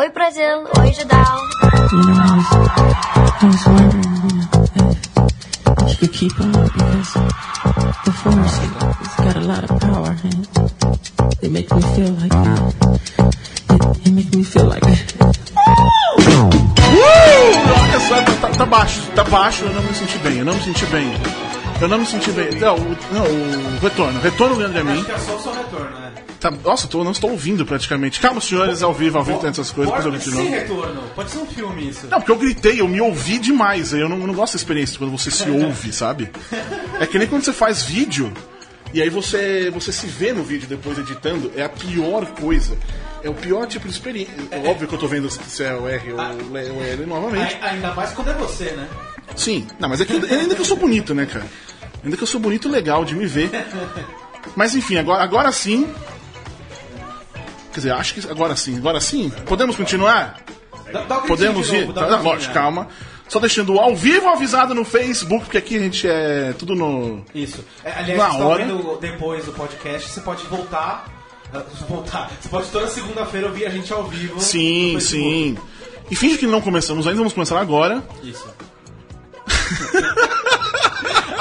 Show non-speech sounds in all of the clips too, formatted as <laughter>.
Oi Brasil, oi Judal. You know, keep on because the force has got a lot of power and it makes me feel like it, it makes me feel like tá, tá- baixo, tá baixo, eu não me senti bem, eu não me senti bem. Eu não me senti bem. Não, não, o retorno. Retorno Leandro e a mim. Acho que é só o seu retorno? Tá, nossa, tô, não estou ouvindo praticamente. Calma, senhores, ao vivo, ao vivo tem essas coisas, Pode novo. retorno. Pode ser um filme isso. Não, porque eu gritei, eu me ouvi demais. Eu não, eu não gosto dessa experiência quando você se ouve, <laughs> sabe? É que nem quando você faz vídeo e aí você, você se vê no vídeo depois editando, é a pior coisa. É o pior tipo de experiência. É óbvio que eu tô vendo se é o R ou o L novamente. Ai- Ainda mais quando é você, né? Sim, não, mas é que, ainda que eu sou bonito, né, cara? Ainda que eu sou bonito, legal de me ver. <laughs> Mas enfim, agora, agora sim. Quer dizer, acho que agora sim, agora sim. Podemos continuar? Dá, dá um Podemos de ir? Tá, lógico, calma. Só deixando ao vivo avisado no Facebook, porque aqui a gente é tudo no. Isso. É, Aliás, Na você tá hora. ouvindo depois do podcast, você pode voltar. ah, Voltar. Você pode toda segunda-feira ouvir a gente ao vivo. Sim, sim. E finge que não começamos ainda, vamos começar agora. Isso. <laughs>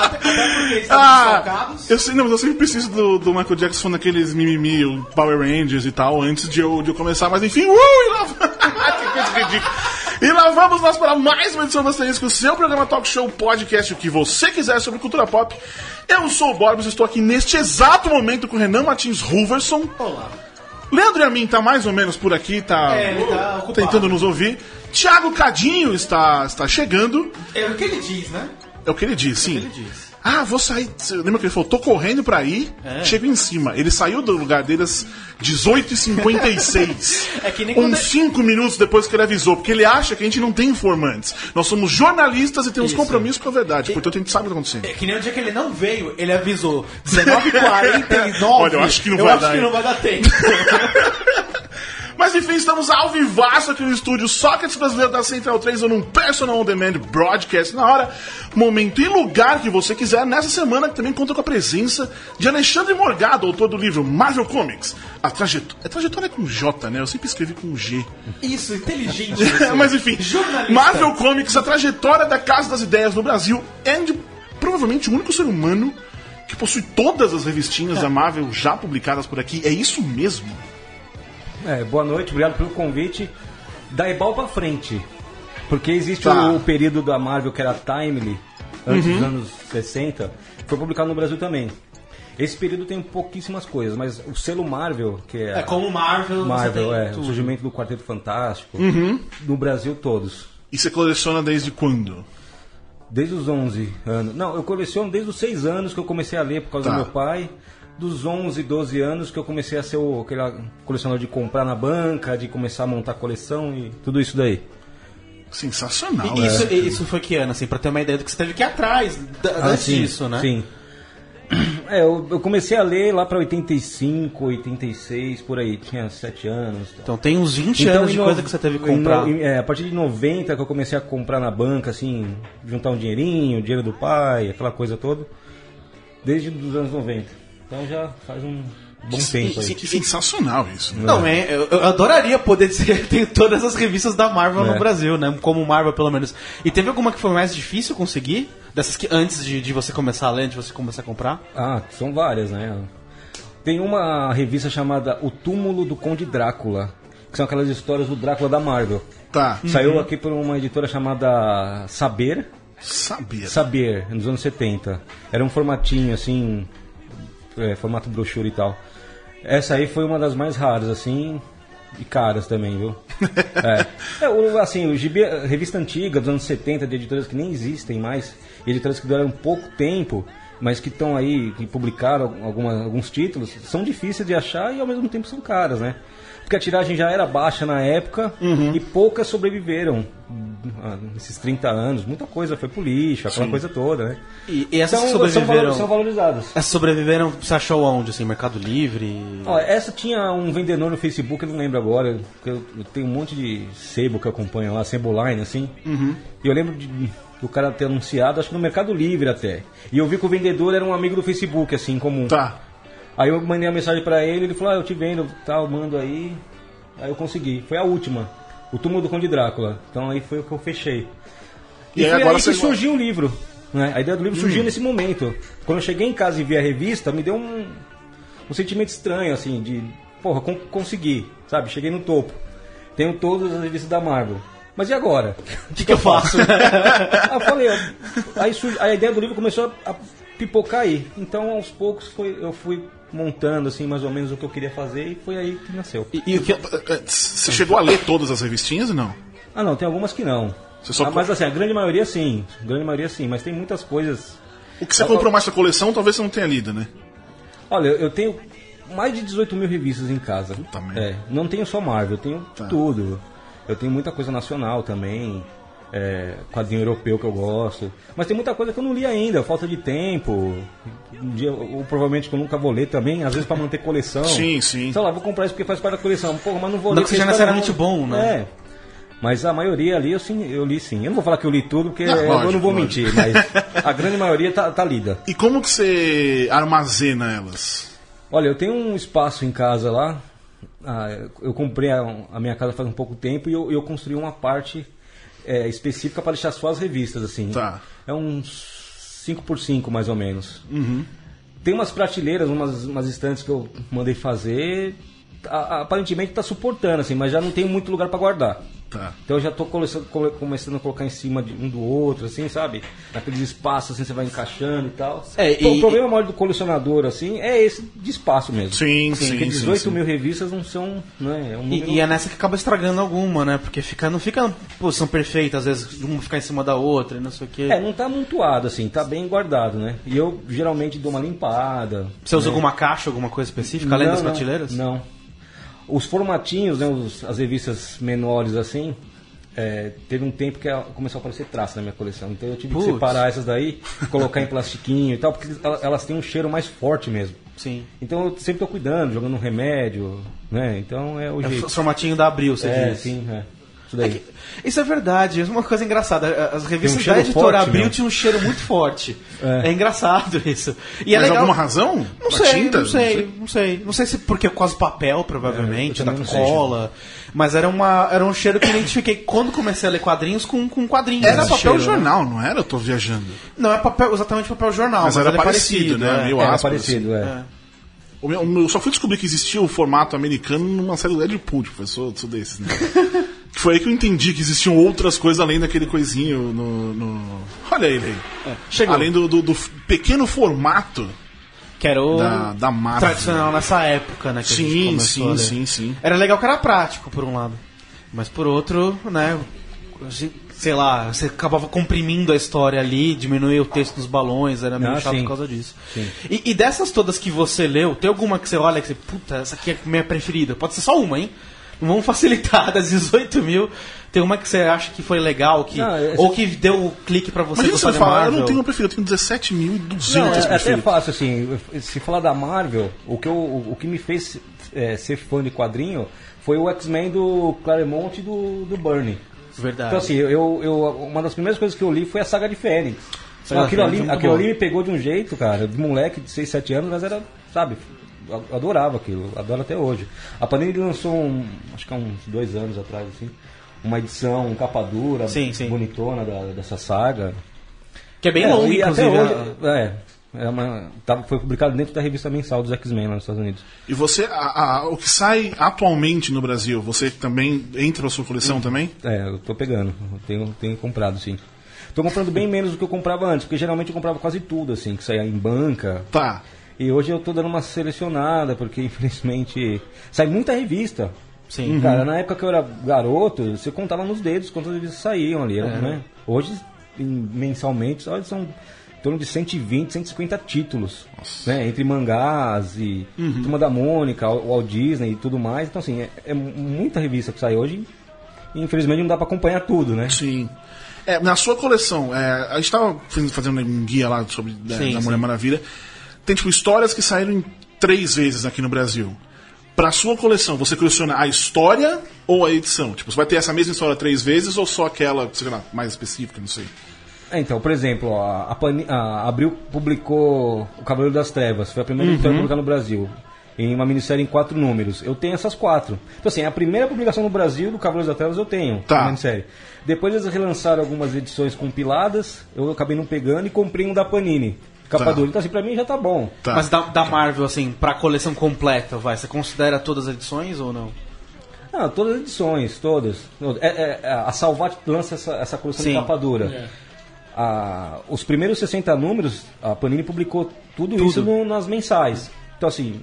até, até porque estamos Ah, eu, sei, não, eu sempre preciso do, do Michael Jackson falando aqueles mimimi, o Power Rangers e tal, antes de eu, de eu começar, mas enfim, uh, e lá, <laughs> que coisa ridícula. E lá vamos nós para mais uma edição do Asterisco, o seu programa Talk Show Podcast, o que você quiser sobre cultura pop. Eu sou o Borbs, estou aqui neste exato momento com o Renan Martins Ruverson. Olá. Leandro e a mim tá mais ou menos por aqui, tá, É, tá tentando nos ouvir. Thiago Cadinho está, está chegando. É o que ele diz, né? É o que ele diz, sim. ele diz. Ah, vou sair. Lembra que ele falou? Tô correndo pra ir, É. chego em cima. Ele saiu do lugar dele às 18h56. <laughs> É que nem Uns é- 5 minutos depois que ele avisou, porque ele acha que a gente não tem informantes. Nós somos jornalistas e temos Isso. compromisso com a verdade, portanto a gente sabe o que tá acontecendo. É que nem o dia que ele não veio, ele avisou 19h49. <laughs> Olha, eu acho que não eu vai acho dar, que não vai dar tempo. <laughs> Mas enfim, estamos ao vivaço aqui no estúdio Sócrates Brasileiro da Central 3 ou num Personal On Demand Broadcast na hora, momento e lugar que você quiser. Nessa semana que também conta com a presença de Alexandre Morgado, autor do livro Marvel Comics. A trajetória. É trajetória com J, né? Eu sempre escrevi com G. Isso, inteligente. <laughs> Mas enfim, Jornalista. Marvel Comics, a trajetória da Casa das Ideias no Brasil, é de, provavelmente o único ser humano que possui todas as revistinhas da Marvel já publicadas por aqui. É isso mesmo? É, boa noite, obrigado pelo convite. Da Ebal pra frente. Porque existe Tá. o, o período da Marvel que era Timely, antes dos anos 60, foi publicado no Brasil também. Esse período tem pouquíssimas coisas, mas o selo Marvel, que é, É como Marvel, Marvel, você tem é, o tudo. surgimento do Quarteto Fantástico, no Brasil todos. E você coleciona desde quando? Desde os 11 anos. Não, eu coleciono desde os 6 anos que eu comecei a ler por causa Tá. do meu pai. Dos 11, 12 anos que eu comecei a ser o, aquele colecionador de comprar na banca, de começar a montar coleção e tudo isso daí. Sensacional. E isso, e isso foi que ano, assim, pra ter uma ideia do que você teve que ir atrás da, Ah, antes sim, disso, né? Sim. <clears throat> É, eu, eu comecei a ler lá pra 85, 86, por aí. Tinha 7 anos. tal. Então tem uns 20 Então, anos de no- coisa que você teve que comprar. no- é, a partir de 90 que eu comecei a comprar na banca, assim, juntar um dinheirinho, o dinheiro do pai, aquela coisa toda. Desde os anos 90. Então já faz um bom tempo aí. Que sensacional isso. né? Não, é, eu, eu adoraria poder ser, ter todas as revistas da Marvel É. no Brasil, né? Como Marvel, pelo menos. E teve alguma que foi mais difícil conseguir? Dessas que antes de, de você começar a ler, antes de você começar a comprar? Ah, são várias, né? Tem uma revista chamada O Túmulo do Conde Drácula, que são aquelas histórias do Drácula da Marvel. Tá. Saiu aqui por uma editora chamada Saber, Sabia. Saber, nos anos 70. Era um formatinho assim, é, formato brochura e tal. Essa aí foi uma das mais raras, assim, e caras também, viu? <laughs> é. É, o- assim, o gibi, revista antiga dos anos 70, de editoras que nem existem mais, editoras que duraram pouco tempo, mas que estão aí, que publicaram alguma, alguns títulos, são difíceis de achar e ao mesmo tempo são caras, né? Porque a tiragem já era baixa na época e poucas sobreviveram nesses 30 anos. Muita coisa foi pro lixo, aquela coisa toda, né? E, e essas são, sobreviveram. são valorizadas. Essas sobreviveram, você achou onde? Assim, Mercado Livre? Ó, essa tinha um vendedor no Facebook, eu não lembro agora, porque eu, eu tenho um monte de sebo que acompanha lá, Seboline, assim. E eu lembro de, do cara ter anunciado, acho que no Mercado Livre até. E eu vi que o vendedor era um amigo do Facebook, assim, comum. Tá. Aí eu mandei a mensagem pra ele, ele falou, ah, eu te vendo, tal, mando aí. Aí eu consegui. Foi a última. O Túmulo do Conde Drácula. Então aí foi o que eu fechei. E E, aí foi agora aí que surgiu o livro. Né? A ideia do livro Hum. surgiu nesse momento. Quando eu cheguei em casa e vi a revista, me deu um, um sentimento estranho, assim, de, porra, con consegui, sabe? Cheguei no topo. Tenho todas as revistas da Marvel. Mas e agora? <laughs> O que, que eu faço? Aí eu falei, aí a ideia do livro começou a, a pipocar aí. Então, aos poucos, foi, eu fui montando, assim, mais ou menos o que eu queria fazer e foi aí que nasceu. e, e que, É, Você chegou a ler todas as revistinhas ou não? Ah, não, tem algumas que não. Ah, mas assim, a grande maioria sim. A grande maioria sim, mas tem muitas coisas. O que você comprou mais pra coleção, talvez você não tenha lido, né? Olha, eu eu tenho mais de 18 mil revistas em casa. Puta. É, não tenho só Marvel, eu tenho Tá. tudo. Eu tenho muita coisa nacional também. É, quadrinho europeu que eu gosto. Mas tem muita coisa que eu não li ainda, falta de tempo. Um dia, ou provavelmente que eu nunca vou ler também, às vezes pra manter coleção. Sim, sim. Sei lá, vou comprar isso porque faz parte da coleção. Porra, mas não vou Não ler. que seja porque a história necessariamente bom, né? É. Mas a maioria ali eu, sim, eu li sim. Eu não vou falar que eu li tudo, porque Não, eu lógico, não vou lógico. mentir, mas a grande maioria tá, tá lida. E como que você armazena elas? Olha, eu tenho um espaço em casa lá. Ah, eu comprei a, a minha casa faz um pouco tempo e eu, eu construí uma parte é, específica para deixar só as revistas, assim. Tá. É uns 5x5 mais ou menos. Tem umas prateleiras, umas, umas estantes que eu mandei fazer. A- aparentemente está suportando, assim, mas já não tem muito lugar para guardar. Tá. Então eu já estou começando a colocar em cima de um do outro, assim, sabe? Naqueles espaços, assim, você vai encaixando e tal. É, Então, e- o problema maior do colecionador, assim, é esse de espaço mesmo. Sim, Assim, sim, porque sim, 18 sim. mil revistas não são, né? É um número... E, e é nessa que acaba estragando alguma, né? Porque fica, não fica na posição perfeita, às vezes uma ficar em cima da outra e não sei o quê. É, não tá amontoado, assim, tá bem guardado, né? E eu geralmente dou uma limpada. Você usa alguma caixa, alguma coisa específica, além Não, das não, prateleiras? Não. Os formatinhos, né, os- as revistas menores assim, é, teve um tempo que começou a aparecer traço na minha coleção. Então eu tive Putz. que separar essas daí, colocar em plastiquinho e tal, porque ela- elas têm um cheiro mais forte mesmo. Sim. Então eu sempre tô cuidando, jogando um remédio, né? Então é o É o jeito. formatinho da Abril, você É, diz. sim, é. Isso daí. Isso é verdade, é uma coisa engraçada. As revistas cheiro da editora forte, Abril meu. tinham um cheiro muito forte. É, É. engraçado <laughs> isso. E é Mas legal. alguma razão? Não sei, tinta? não sei, não sei. Não sei se porque é quase papel, provavelmente, É, da não sei. cola. Mas era, uma, era um cheiro que eu identifiquei quando comecei a ler quadrinhos com, com quadrinhos. Era papel cheiro, né? jornal, não era? Eu tô viajando. Não, é papel, exatamente papel jornal. Mas Mas, era é parecido, né? é. Meio Era áspero, parecido, é. É. Eu só fui descobrir que existia o formato americano numa série do Deadpool, tipo, eu sou, sou desses, né? <laughs> Foi aí que eu entendi que existiam outras coisas além daquele coisinho no. no- Olha ele aí. Chegou. Além do, do- do pequeno formato Que era o da, da Marvel. tradicional nessa época, né? Que a gente Sim, sim, ler. sim, sim. Era legal que era prático, por um lado. Mas por outro, né? Sei lá, você acabava comprimindo a história ali, diminuía o texto dos balões, era meio Ah, chato sim. por causa disso. Sim. E, e dessas todas que você leu, tem alguma que você olha que você, puta, essa aqui é a minha preferida? Pode ser só uma, hein? Vamos facilitar, <laughs> das 18 mil, tem uma que você acha que foi legal, que, Não, essa- ou que deu o clique pra você Imagina gostar você falar, eu não tenho preferido, eu tenho 17.200 Não, é, é até preferidos. fácil, assim, se falar da Marvel, o que, eu, o, que me fez é, ser fã de quadrinho foi o X-Men do Claremont e do, do Burney. Verdade. Então, assim, eu, eu, uma das primeiras coisas que eu li foi a saga de Fênix. Saga aquilo ali, é aquilo ali me pegou de um jeito, cara, de moleque de 6, 7 anos, mas era, sabe, adorava aquilo, adoro até hoje. A Panini lançou, um, acho que há uns dois anos atrás, assim, uma edição, um capa dura, Sim, sim. bonitona da- dessa saga. Que é bem É, longo, até inclusive. hoje, é, é uma, tá- foi publicado dentro da revista mensal dos X-Men lá nos Estados Unidos. E você, a- a- o que sai atualmente no Brasil, você também entra na sua coleção Hum. também? É, eu tô pegando, eu tenho, tenho comprado, sim. Tô comprando bem menos do que eu comprava antes, porque geralmente eu comprava quase tudo, assim, que saía em banca. Tá. E hoje eu tô dando uma selecionada, porque <laughs> infelizmente sai muita revista. Sim. Cara, na época que eu era garoto, você contava nos dedos quantas revistas saíam ali, né? Hoje, mensalmente, olha, são em torno de 120, 150 títulos, né? Entre mangás e Turma da Mônica, Walt Disney e tudo mais. Então, assim, é, é muita revista que sai hoje e infelizmente não dá pra acompanhar tudo, né? Sim. É, na sua coleção, é, a gente estava fazendo um guia lá sobre da, Sim, da Mulher sim. Maravilha. Tem tipo histórias que saíram em três vezes aqui no Brasil. Pra sua coleção, você coleciona a história ou a edição? Tipo, você vai ter essa mesma história três vezes ou só aquela, sei lá, mais específica, não sei. É, então, por exemplo, ó, a, Pani- a Abril publicou O Cavaleiro das Trevas, foi a primeira edição publicada no Brasil. em uma minissérie em quatro números. Eu tenho essas quatro. Então, assim, a primeira publicação no Brasil do Cavaleiros da Trevas eu tenho, Tá. minissérie. Depois eles relançaram algumas edições compiladas, eu acabei não pegando e comprei um da Panini, capa Tá. dura. Então, assim, pra mim já tá bom. Tá. Mas da, da Marvel, assim, pra coleção completa, vai, você considera todas as edições ou não? Ah, todas as edições, todas. É, é, é, a Salvat lança essa, essa coleção Sim. de capa dura. Ah, os primeiros 60 números, a Panini publicou tudo, isso no- nas mensais. Então, assim,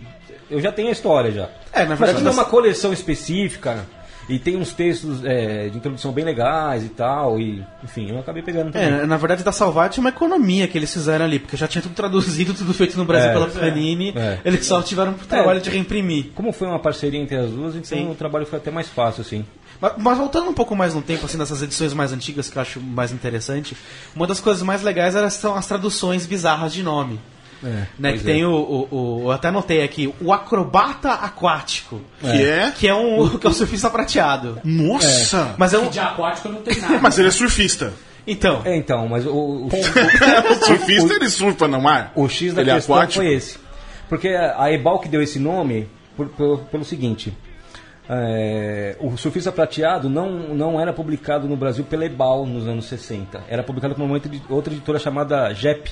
eu já tenho a história já. É, na Mas verdade, como é uma coleção específica e tem uns textos é, de introdução bem legais e tal, e enfim, eu acabei pegando também. É, na verdade, da Salvat é uma economia que eles fizeram ali, porque já tinha tudo traduzido, <laughs> tudo feito no Brasil É. pela Panini, É. eles só tiveram o trabalho de reimprimir. Como foi uma parceria entre as duas, então Sim. o trabalho foi até mais fácil, assim. Mas, mas voltando um pouco mais no tempo, assim, dessas edições mais antigas que eu acho mais interessante, uma das coisas mais legais era, são as traduções bizarras de nome. É, Né, pois que é. tem o, o, o- Eu até anotei aqui, o acrobata aquático. Que é? Que é um. que é o surfista prateado. Nossa! Mas é um. De aquático não tem <laughs> nada. Mas ele é surfista. Então. É, então, mas o, o, <laughs> O surfista ele surfa no mar. O X da ele é questão aquático. foi esse. Porque a Ebal que deu esse nome por- pelo, pelo seguinte. é, o Surfista Prateado não, não era publicado no Brasil pela Ebal nos anos 60. Era publicado por uma outra editora chamada JEP.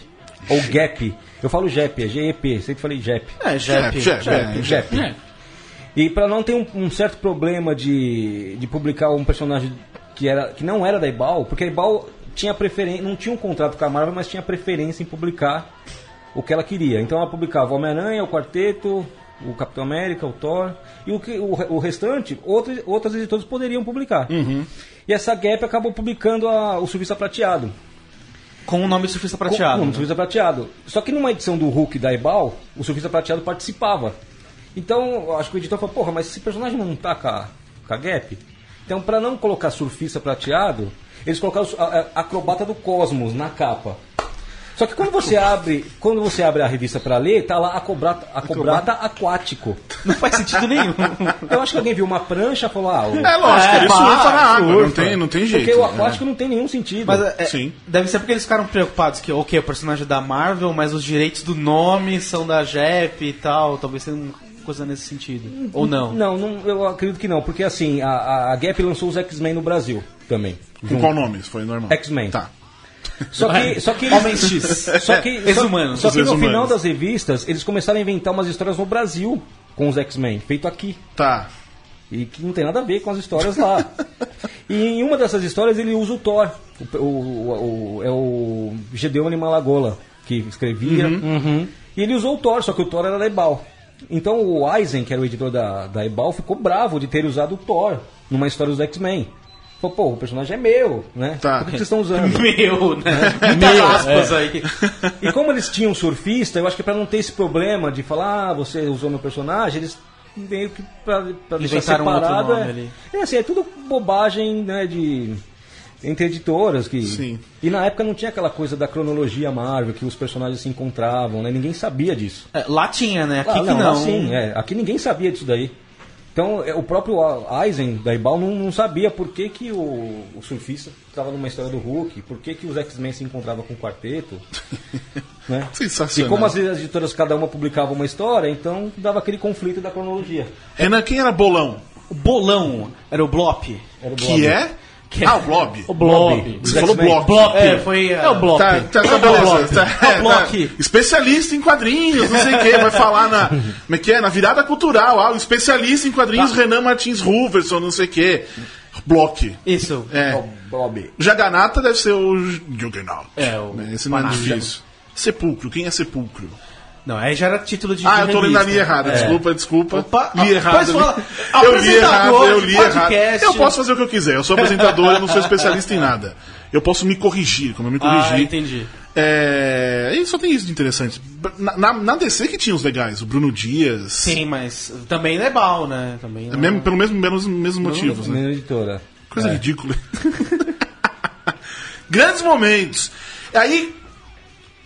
Ou GAP. Eu falo JEP, é G-E-P. Sempre falei JEP. É, Jep. Jep, é. É. E para não ter um, um certo problema de, de publicar um personagem que, era, que não era da Ebal, porque a Ebal tinha preferência, não tinha um contrato com a Marvel, mas tinha preferência em publicar o que ela queria. Então ela publicava o Homem-Aranha, o Quarteto, o Capitão América, o Thor, e o, que, o, o restante, outras, outras editoras poderiam publicar. E essa Gap acabou publicando a- o Surfista Prateado. Com o nome de surfista prateado. Com, o né? Surfista Prateado. Só que numa edição do Hulk da Ebal, o Surfista Prateado participava. Então, acho que o editor falou, porra, mas esse personagem não tá com a, com a Gap? Então, pra não colocar Surfista Prateado, eles colocaram a, a Acrobata do Cosmos na capa. Só que quando você abre, quando você abre a revista pra ler, tá lá Acobrata, Acobrata Aquático. Não faz sentido nenhum. Eu acho que alguém viu uma prancha e falou, ah, o, É lógico, É, ele pá, surfa na água, não surfa. tem, não tem jeito. Porque o né? aquático não tem nenhum sentido. Mas é, Sim. deve ser porque eles ficaram preocupados que, ok, o personagem é da Marvel, mas os direitos do nome são da Jep e tal. Talvez seja uma coisa nesse sentido. Ou não? Não, não, eu acredito que não, porque assim, a, a- a Gap lançou os X-Men no Brasil também. Com qual nome? Isso foi normal. X-Men. Tá. Só que, só que Homem X. Só que, Ex-humanos. Só, só que no ex-humanos. final das revistas, eles começaram a inventar umas histórias no Brasil com os X-Men, feito aqui. Tá. E que não tem nada a ver com as histórias lá. <laughs> e em uma dessas histórias ele usa o Thor. O, o- o- é o Gedeon Malagola que escrevia. Uhum. E ele usou o Thor, só que o Thor era da Ebal. Então o Eisen, que era o editor da, da Ebal, ficou bravo de ter usado o Thor numa história dos X-Men. Falou, pô, o personagem é meu, né? Tá. Por que vocês estão usando? <laughs> Meu, né? Muitas aspas aí. E como eles tinham um surfista, eu acho que pra não ter esse problema de falar, ah, você usou meu personagem, eles meio que pra, pra deixar um separado. nome é, ali. é assim, é tudo bobagem, né, de entre editoras que Sim. e na época não tinha aquela coisa da cronologia Marvel que os personagens se encontravam, né? Ninguém sabia disso. É, lá tinha, né? Aqui que não, não. lá sim, é, aqui ninguém sabia disso daí. Então, é, o próprio Eisen da Ibal não, não sabia por que, que o, o surfista estava numa história do Hulk, por que, que os X-Men se encontravam com o quarteto. <laughs> né? Sensacional. E como as editoras cada uma publicava uma história, então dava aquele conflito da cronologia. Renan, quem era Bolão? O bolão era o Blop. Era o Que Blob. é? Que é- Ah, o Blob. O Blob. Você falou X-Men. Blob. Blop. É, foi. É o Blop. Tá, tá, tá, beleza. Tá, É tá. Especialista em quadrinhos, não sei o que, vai falar na. <laughs> Como é que é? Na virada cultural. Ah, o especialista em quadrinhos Tá. Renan Martins Ruverson, não sei o que. Block. Isso. É. O Blob. Jaganata deve ser o Juggernaut. É, o Né, Esse não é difícil. Sepulcro, quem é Sepulcro? Não, aí já era título de. Ah, de eu tô lendo a linha errada, É. desculpa, desculpa. Opa, li ah, errado. fala. Eu li errado, Apresentador eu li errado. podcast. Eu posso fazer o que eu quiser, eu sou apresentador, eu não sou especialista em nada. Eu posso me corrigir, como eu me corrigi. Ah, entendi. É, e só tem isso de interessante. Na, na, na DC que tinha os legais, o Bruno Dias. Sim, mas também não é bal, né? Também não... Mesmo, pelo mesmo, mesmo, mesmo motivos, né? Mesma editora. Coisa É. ridícula. <laughs> Grandes momentos. Aí,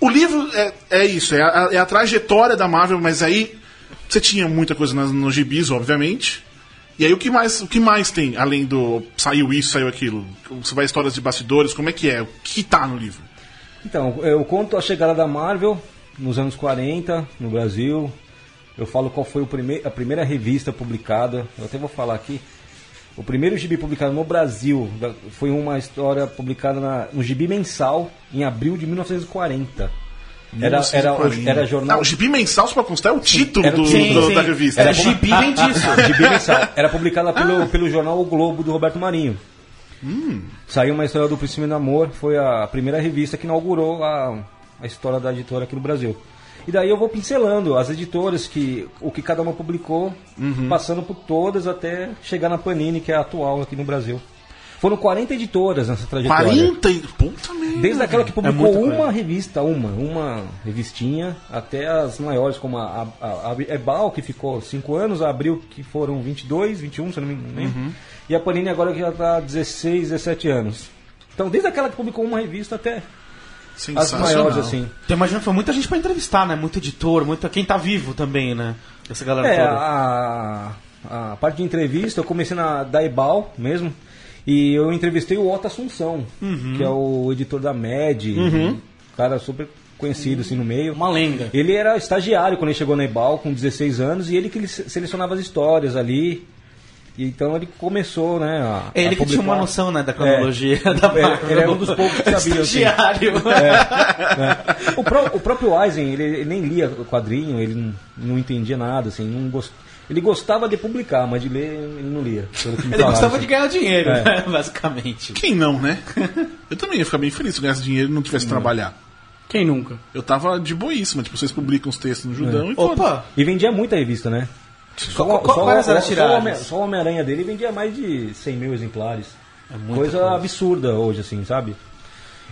o livro é, é isso, é a, é a trajetória da Marvel, mas aí você tinha muita coisa nos, nos gibis, obviamente. E aí o que mais, o que mais tem, além do saiu isso, saiu aquilo? Você vai histórias de bastidores, como é que é? O que tá no livro? Então, eu conto a chegada da Marvel nos anos 40 no Brasil. eu falo qual foi prime a primeira revista publicada. Eu até vou falar aqui. O primeiro gibi publicado no Brasil foi uma história publicada na- no gibi mensal em abril de 1940. Era, era, o- 1940. era jornal. Não, o gibi mensal, só pra constar, é o título Era o do- título. do- Sim, da sim. revista. Era gibi vem disso. Gibi mensal. Era publicada pelo, pelo jornal O Globo do Roberto Marinho. Saiu uma história do do Amor, foi a primeira revista que inaugurou a, a história da editora aqui no Brasil. E daí eu vou pincelando as editoras, que o que cada uma publicou, passando por todas até chegar na Panini, que é a atual aqui no Brasil. Foram 40 editoras nessa trajetória. 40 e... Puta merda. Desde aquela que publicou muita coisa. uma revista, uma, uma revistinha, até as maiores, como a, a, a, a Ebal, que ficou 5 anos, a Abril, que foram 22, 21, se eu não me engano, Uhum. e a Panini agora que já está 16, 17 anos. Então, desde aquela que publicou uma revista até as maiores, assim. Então imagina, foi muita gente pra entrevistar, né? Muito editor, muita quem tá vivo também, né? Essa galera É, toda. a, a parte de entrevista, eu comecei na da Ebal mesmo, e eu entrevistei o Otto Assunção, Uhum. que é o editor da MED, um cara super conhecido assim no meio. Uma lenda. Ele era estagiário quando ele chegou na Ebal, com 16 anos, e ele que ele se- selecionava as histórias ali. E Então ele começou, né? A, É ele a que tinha uma noção, né, da cronologia <laughs> da Ele- Marvel. ele é um dos poucos que sabia, assim. Estagiário. É. O, pró- o próprio Eisen, ele, ele nem lia o quadrinho, ele não, não entendia nada, assim, não gost... ele gostava de publicar, mas de ler ele não lia. pelo que me Ele falaram, gostava assim. de ganhar dinheiro, É. né? <laughs> Basicamente. Quem não, né? Eu também ia ficar bem feliz se eu ganhasse dinheiro e não tivesse que trabalhar. Quem nunca? Eu tava de boíssima, tipo, vocês publicam os textos no Judão e foda-se. Opa! E vendia muita revista, né? Só, Qual- qual- só- quais só- só o Homem-Aranha dele vendia mais de 100 mil exemplares. muita coisa, coisa. absurda hoje, assim, sabe?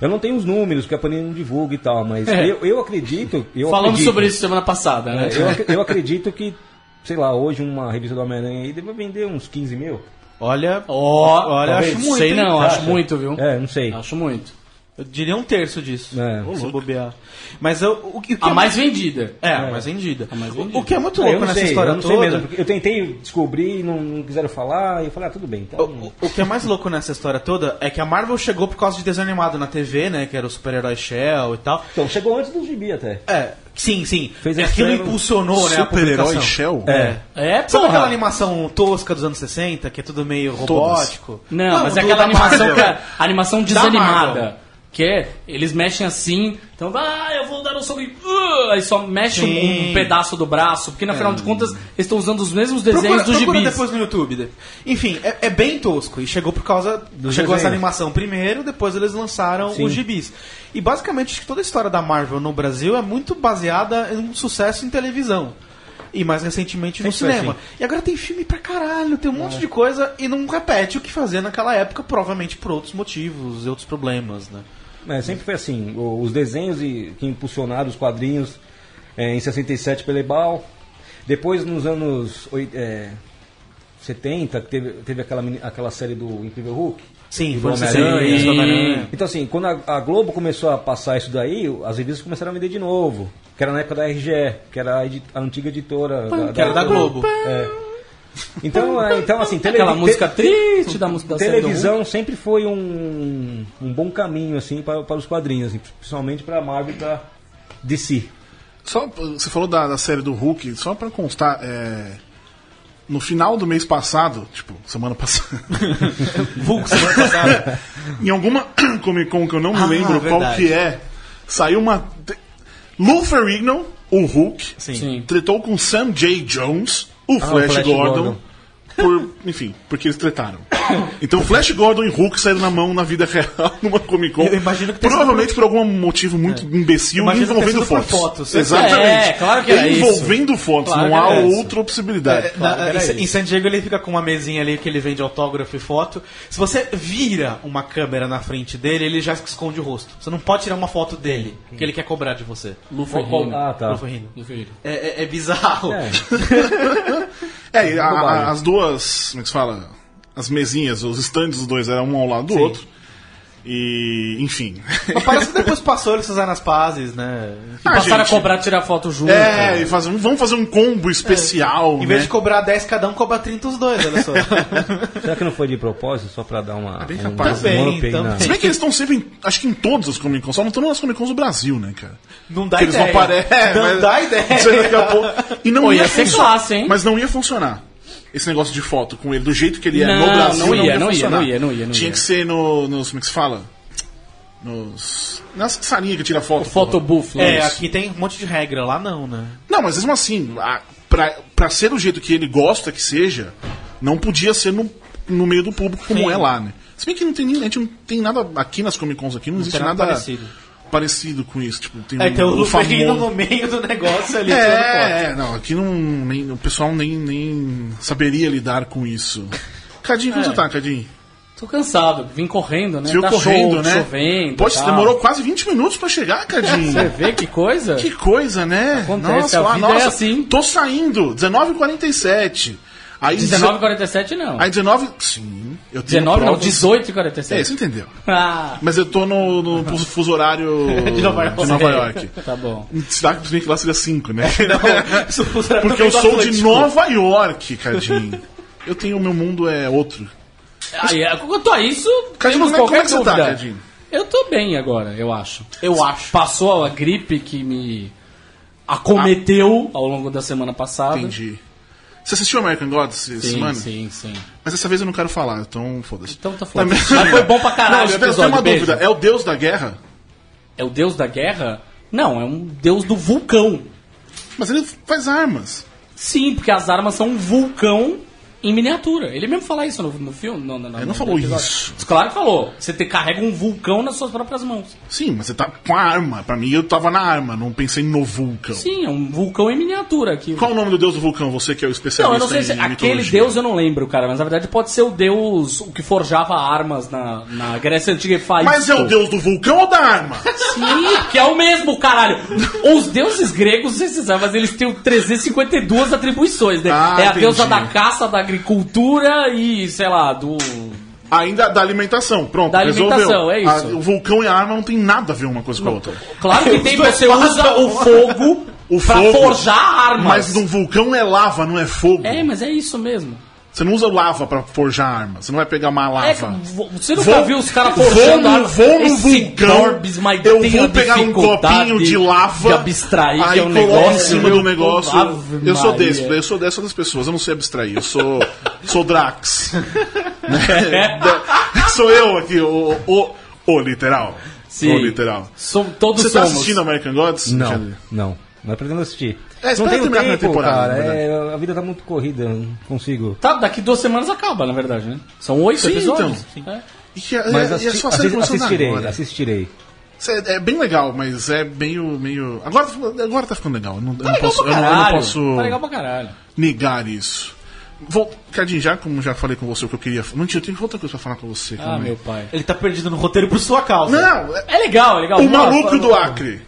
Eu não tenho os números, porque a Panini não divulga e tal, mas É. eu, eu acredito... Eu Falamos acredito, sobre isso semana passada, né? é, eu, eu acredito que, sei lá, hoje uma revista do Homem-Aranha aí deve vender uns 15 mil. Olha, Ó, olha, talvez. acho muito. sei não, acho muito, viu? É, não sei. Acho muito. Eu diria um terço disso. É. Se eu bobear. Mas eu, o, que- o que A é mais vendida. É, a mais vendida. mais O- vendida. O que é muito eu louco não nessa sei, história eu não toda. sei mesmo, porque eu tentei descobrir e não, não quiseram falar, e eu falei, ah, tudo bem, então... O, o que é mais louco nessa história toda é que a Marvel chegou por causa de desenho animado na TV, né? Que era o super-herói Shell e tal. Então, chegou antes do gibi até. É, sim, sim. Fez a Aquilo impulsionou, né? A Super-herói. Shell? É. É, Sabe porra. aquela animação tosca dos anos 60, que é tudo meio robótico? Não, mas é aquela animação, é animação Da desanimada. Que é, eles mexem assim, então, ah, eu vou dar um soco e. uh, aí só mexe um, um pedaço do braço, porque afinal de contas eles estão usando os mesmos desenhos Procura, dos procura gibis. depois no YouTube. Enfim, é, é bem tosco. E chegou por causa. Dos chegou essa desenhos. animação primeiro, depois eles lançaram Sim. os gibis. E basicamente acho que toda a história da Marvel no Brasil é muito baseada em um sucesso em televisão. E mais recentemente no Sempre foi cinema. assim. E agora tem filme pra caralho, tem um monte de coisa e não repete o que fazia naquela época, provavelmente por outros motivos e outros problemas, né? É, sempre foi assim, os desenhos e, que impulsionaram os quadrinhos é, em 67 pela Ebal, depois nos anos é, 70, que teve, teve aquela, aquela série do Incrível Hulk. Sim, foi Homem-Aranha. Então assim, quando a, a Globo começou a passar isso daí, as revistas começaram a vender de novo, que era na época da RGE, que era a, a antiga editora Que era da Globo. É. Então, é, então assim, Aquela música triste da música da televisão sempre foi um, um bom caminho assim para, para os quadrinhos, assim, principalmente para Marvel e para DC. Só, você falou da, da série do Hulk, só pra constar, é, no final do mês passado, tipo, semana passada, <laughs> Vulgo semana passada. em alguma <coughs> Comic Con que eu não me Ah, lembro qual que é, saiu uma. Lou Ferrigno, o Hulk, Sim. Sim. tretou com Sam J. Jones, o Ah, o Flash, Flash Gordon, Gordon. Por, enfim, porque eles tretaram. Então Flash Gordon e Hulk saíram na mão na vida real <laughs> numa Comic Con. Eu imagino que Provavelmente por algum motivo muito imbecil Imagino que tenha envolvendo por fotos. fotos. Exatamente. É, claro que era Envolvendo fotos, Claro não há isso. outra possibilidade. Na- era em, em isso. San Diego ele fica com uma mesinha ali que ele vende autógrafo e foto. Se você vira uma câmera na frente dele, ele já esconde o rosto. Você não pode tirar uma foto dele, que ele quer cobrar de você. Luferrino. Ah, tá. Luferrino. É, é- é bizarro. <laughs> É. A- a- as duas, como é que se fala? As mesinhas, os stands dos dois eram um ao lado do Sim. outro. E, enfim. Mas parece que depois passou eles fizeram as pazes, né? Ah, Passaram gente. a cobrar tirar foto junto. É, e fazer, um- vamos fazer um combo especial, Em vez né? de cobrar 10 cada um, cobra 30 os dois, olha só. <laughs> Será que não foi de propósito, só pra dar uma. bem um, capaz. um Também, na- também. Se bem que eles estão sempre, em, acho que em todas as Comic Cons, só não estão nas Comic Cons do Brasil, né, cara? Não dá Que eles ideia. vão aparecer. <laughs> Não mas- dá ideia. Isso <laughs> aí daqui a pouco. E não Pô, ia, ia ser funcionar. classe, hein? Mas não ia funcionar. Esse negócio de foto com ele, do jeito que ele é Não, no Brasil, não ia, não ia, funcionar. não ia, não ia, não Tinha ia. que ser no, nos. Como é que se fala? Nos. Nas salinhas que tira foto. né? É, aqui tem um monte de regra, lá não, né? Não, mas mesmo assim, a, pra, pra ser do jeito que ele gosta que seja, não podia ser no, no meio do público como Sim. é lá, né? Se bem que não tem, nem- a gente não tem nada aqui nas Comic Cons aqui, não, existe tem nada nada, parecido. com isso. Tipo, tem É, tem o Luferrino famoso- no meio do negócio ali. É, é, não, aqui não, nem, o pessoal nem, nem saberia lidar com isso. Cadinho, como É. você tá, Cadinho? Tô cansado, vim correndo, né? Viu tá correndo, cho- né? chovendo. Tal. demorou quase 20 minutos pra chegar, Cadinho. Você vê que coisa? Que coisa, né? Acontece, a lá, vida é assim. Tô saindo, 19h47. Aí 19h47 não. Aí 19. Sim, eu tenho 19 não, provas. 18h47. É, você entendeu. <laughs> Ah, Mas eu tô no, no <laughs> fuso- horário <laughs> De Nova York. de Nova York. tá bom. Será que lá seria 5, né? Isso funciona Porque eu sou de. Nova York, Cadinho. Eu tenho. O meu mundo é outro. Aí, é, quanto a isso, Cadinho, como é, é que você tá. Cadinho? Eu tô bem agora, eu acho. Eu acho. Passou a gripe que me acometeu ao longo da semana passada. Entendi. Você assistiu American Gods essa Sim, semana? sim, sim. Mas dessa vez eu não quero falar, então foda-se. Então tá foda. Mas foi bom pra caralho Não, eu tenho uma beijo. dúvida. É o deus da guerra? É o deus da guerra? Não, é um deus do vulcão. Mas ele faz armas. Sim, porque as armas são um vulcão em miniatura. Ele mesmo fala isso no, no filme? No, no, no, Ele não falou episódio. isso. Claro que falou. Você te, carrega um vulcão nas suas próprias mãos. Sim, mas você tá com a arma. Pra mim, eu tava na arma, não pensei no vulcão. Sim, é um vulcão em miniatura. Que... Qual o nome do deus do vulcão? Você que é o especialista Não, eu não sei se em aquele deus eu não lembro, cara, mas na verdade pode ser o deus o que forjava armas na, na Grécia Antiga e faz. Mas é o deus do vulcão ou da arma? Sim, que é o mesmo, caralho. Os deuses gregos, não sei se vocês sabem, mas eles têm 352 atribuições, né? Ah, é a entendi. deusa da caça, da agricultura e, sei lá, do. Ainda da alimentação, pronto. Da resolveu. alimentação, é isso. A- o vulcão e a arma não tem nada a ver uma coisa com a outra. Claro que tem, você usa o fogo O pra fogo, forjar armas. Mas num vulcão é lava, não é fogo. É, mas é isso mesmo. Você não usa lava pra forjar arma. Você não vai pegar uma lava. É, vo- você nunca Vou- viu os caras forjando armas? vou no vulcão, eu vou pegar um copinho de lava, de abstrair, aí que é um coloco negócio... em cima do negócio. Ave eu sou desse, eu sou dessas das pessoas, eu não sei abstrair, eu sou <laughs> sou Drax. <laughs> Né? Sou eu aqui, o, o, o literal. Sim. O literal. Som- todos Você tá somos. assistindo American Gods? Não, não. Não é pretendo assistir. É, não tenho terminar a tempo, temporada, cara. É, a vida tá muito corrida, não consigo. Tá, daqui duas semanas acaba, na verdade, né? São oito Sim, episódios. então. É. E, Mas e a assisti- sua série assi- começando assistirei, agora. assistirei. Cê- É bem legal, mas é meio. meio... Agora, agora tá ficando legal. Eu não, eu não posso, pra eu não- eu não posso Tá legal pra caralho. negar isso. Vou, Cadinho, já como já falei com você o que eu queria. Não tinha, eu tenho outra coisa pra falar com você. Ah, aí. meu pai. Ele tá perdido no roteiro por sua causa. Não, é- É legal, é legal. o Nossa, maluco do O Acre.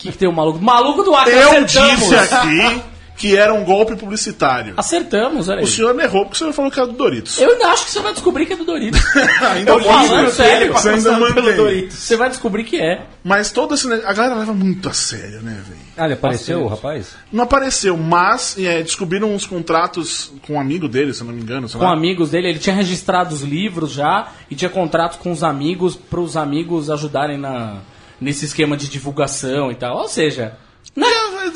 Que, que tem o maluco? Maluco do Acre, Eu acertamos. disse aqui que era um golpe publicitário. Acertamos, olha aí. O senhor me errou porque o senhor falou que era do Doritos. Eu ainda acho que você vai descobrir que é do Doritos. <laughs> Ainda Eu falo, livro sério, você ainda mantém. Você vai descobrir que é. Mas todo esse. A galera leva muito a sério, né, velho? Ah, ele apareceu, o rapaz? Não apareceu, mas é, descobriram uns contratos com um amigo dele, se eu não me engano. Com lá. amigos dele, ele tinha registrado os livros já e tinha contrato com os amigos para os amigos ajudarem na, nesse esquema de divulgação e tal. Ou seja, né?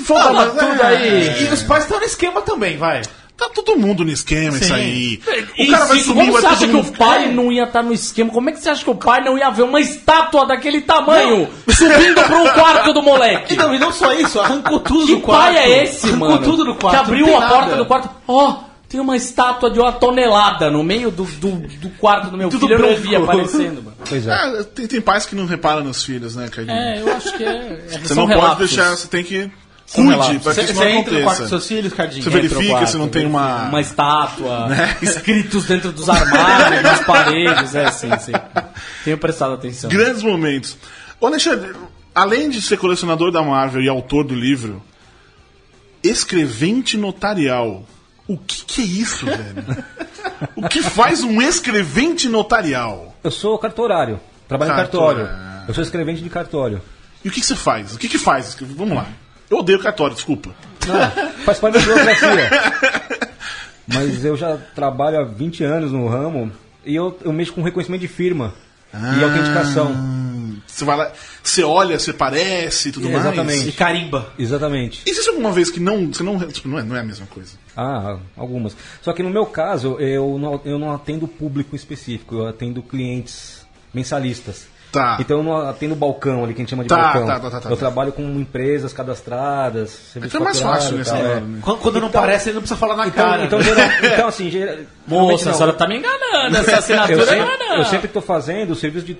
Foda, Fala mas, tudo é, aí. E os pais estão no esquema também, vai. Tá todo mundo no esquema, isso Sim. aí. E O cara vai se- sumir, como vai você acha todo que mundo... o pai não ia estar no esquema? Como é que você acha que o pai não ia ver uma estátua daquele tamanho subindo pro quarto do moleque? E não, e não só isso, arrancou tudo Que do quarto. pai é esse, arrancou mano? tudo do quarto. Que abriu não a porta nada. do quarto. Ó, tem uma estátua de uma tonelada no meio do, do, do quarto do meu Tudo filho. Eu não branco. vi aparecendo, mano. Pois é. É, tem, tem pais que não reparam nos filhos, né, Cadinho? É, eu acho que é. é Você são não relatos. pode deixar, você tem que cuide pra que Você isso você não entra no quarto dos seus filhos, Cardinho? Você verifica quarto, se não tem uma- Uma estátua, <laughs> Né? escritos dentro dos armários, nas paredes, é, sim, sim. Tenho prestado atenção. Grandes momentos. Ô, Alexandre, além de ser colecionador da Marvel e autor do livro, escrevente notarial. O que, que é isso, velho? o que faz um escrevente notarial? Eu sou cartorário. trabalho em Cartório. Eu sou escrevente de cartório. E o que, que você faz? O que, que faz? Vamos lá. Eu odeio cartório, desculpa. Não, faz parte da burocracia. Mas eu já trabalho há 20 anos no ramo e eu, eu mexo com reconhecimento de firma e autenticação. Você vai lá, você olha, você parece e tudo mais. Exatamente. E carimba. Exatamente. Existe alguma vez que não. Você não, tipo, não, é, não é a mesma coisa. Ah, algumas. Só que no meu caso, eu não, eu não atendo público específico, eu atendo clientes mensalistas. Tá. Então eu não atendo balcão ali, que a gente chama de Tá, balcão. tá, tá, tá, tá. eu trabalho com empresas cadastradas, Então é mais fácil nesse é. né? Quando, quando não Então- parece, ele não precisa falar na Então, cara. então, né? geral- então, assim, geral- <laughs> Moça, a não. senhora tá me enganando. Essa <laughs> assinatura Eu não é sempre, não. eu sempre tô fazendo o serviço de.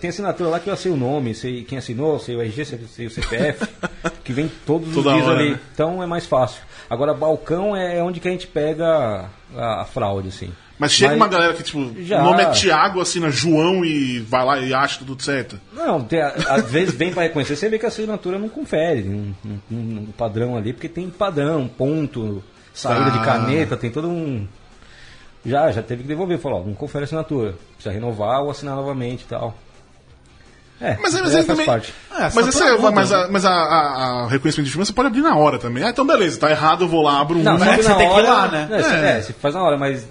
Tem assinatura lá que eu sei o nome, sei quem assinou, sei o RG, sei, o CPF, <laughs> que vem todos os Toda dias hora, ali. né? Então é mais fácil. Agora, balcão é onde que a gente pega a, a fraude, assim. Mas chega Mas- uma galera que, tipo, Já. o nome é Tiago, assina João e vai lá e acha tudo certo. Não, tem, às vezes vem para reconhecer, você vê que a assinatura não confere um, um- um padrão ali, porque tem padrão, ponto, saída Tá. de caneta, tem todo um. Já, já teve que devolver, falou, ó, não confere a assinatura, precisa renovar ou assinar novamente e tal. É, Mas, mas é, ele faz também. parte. É, mas pra muda, mas, a, mas a, a- a reconhecimento de firma você pode abrir na hora também. Ah, então beleza, tá errado, eu vou lá, abro um. Não, mas só é você tem que ir hora, lá, né? É, você- É. é, você faz na hora, mas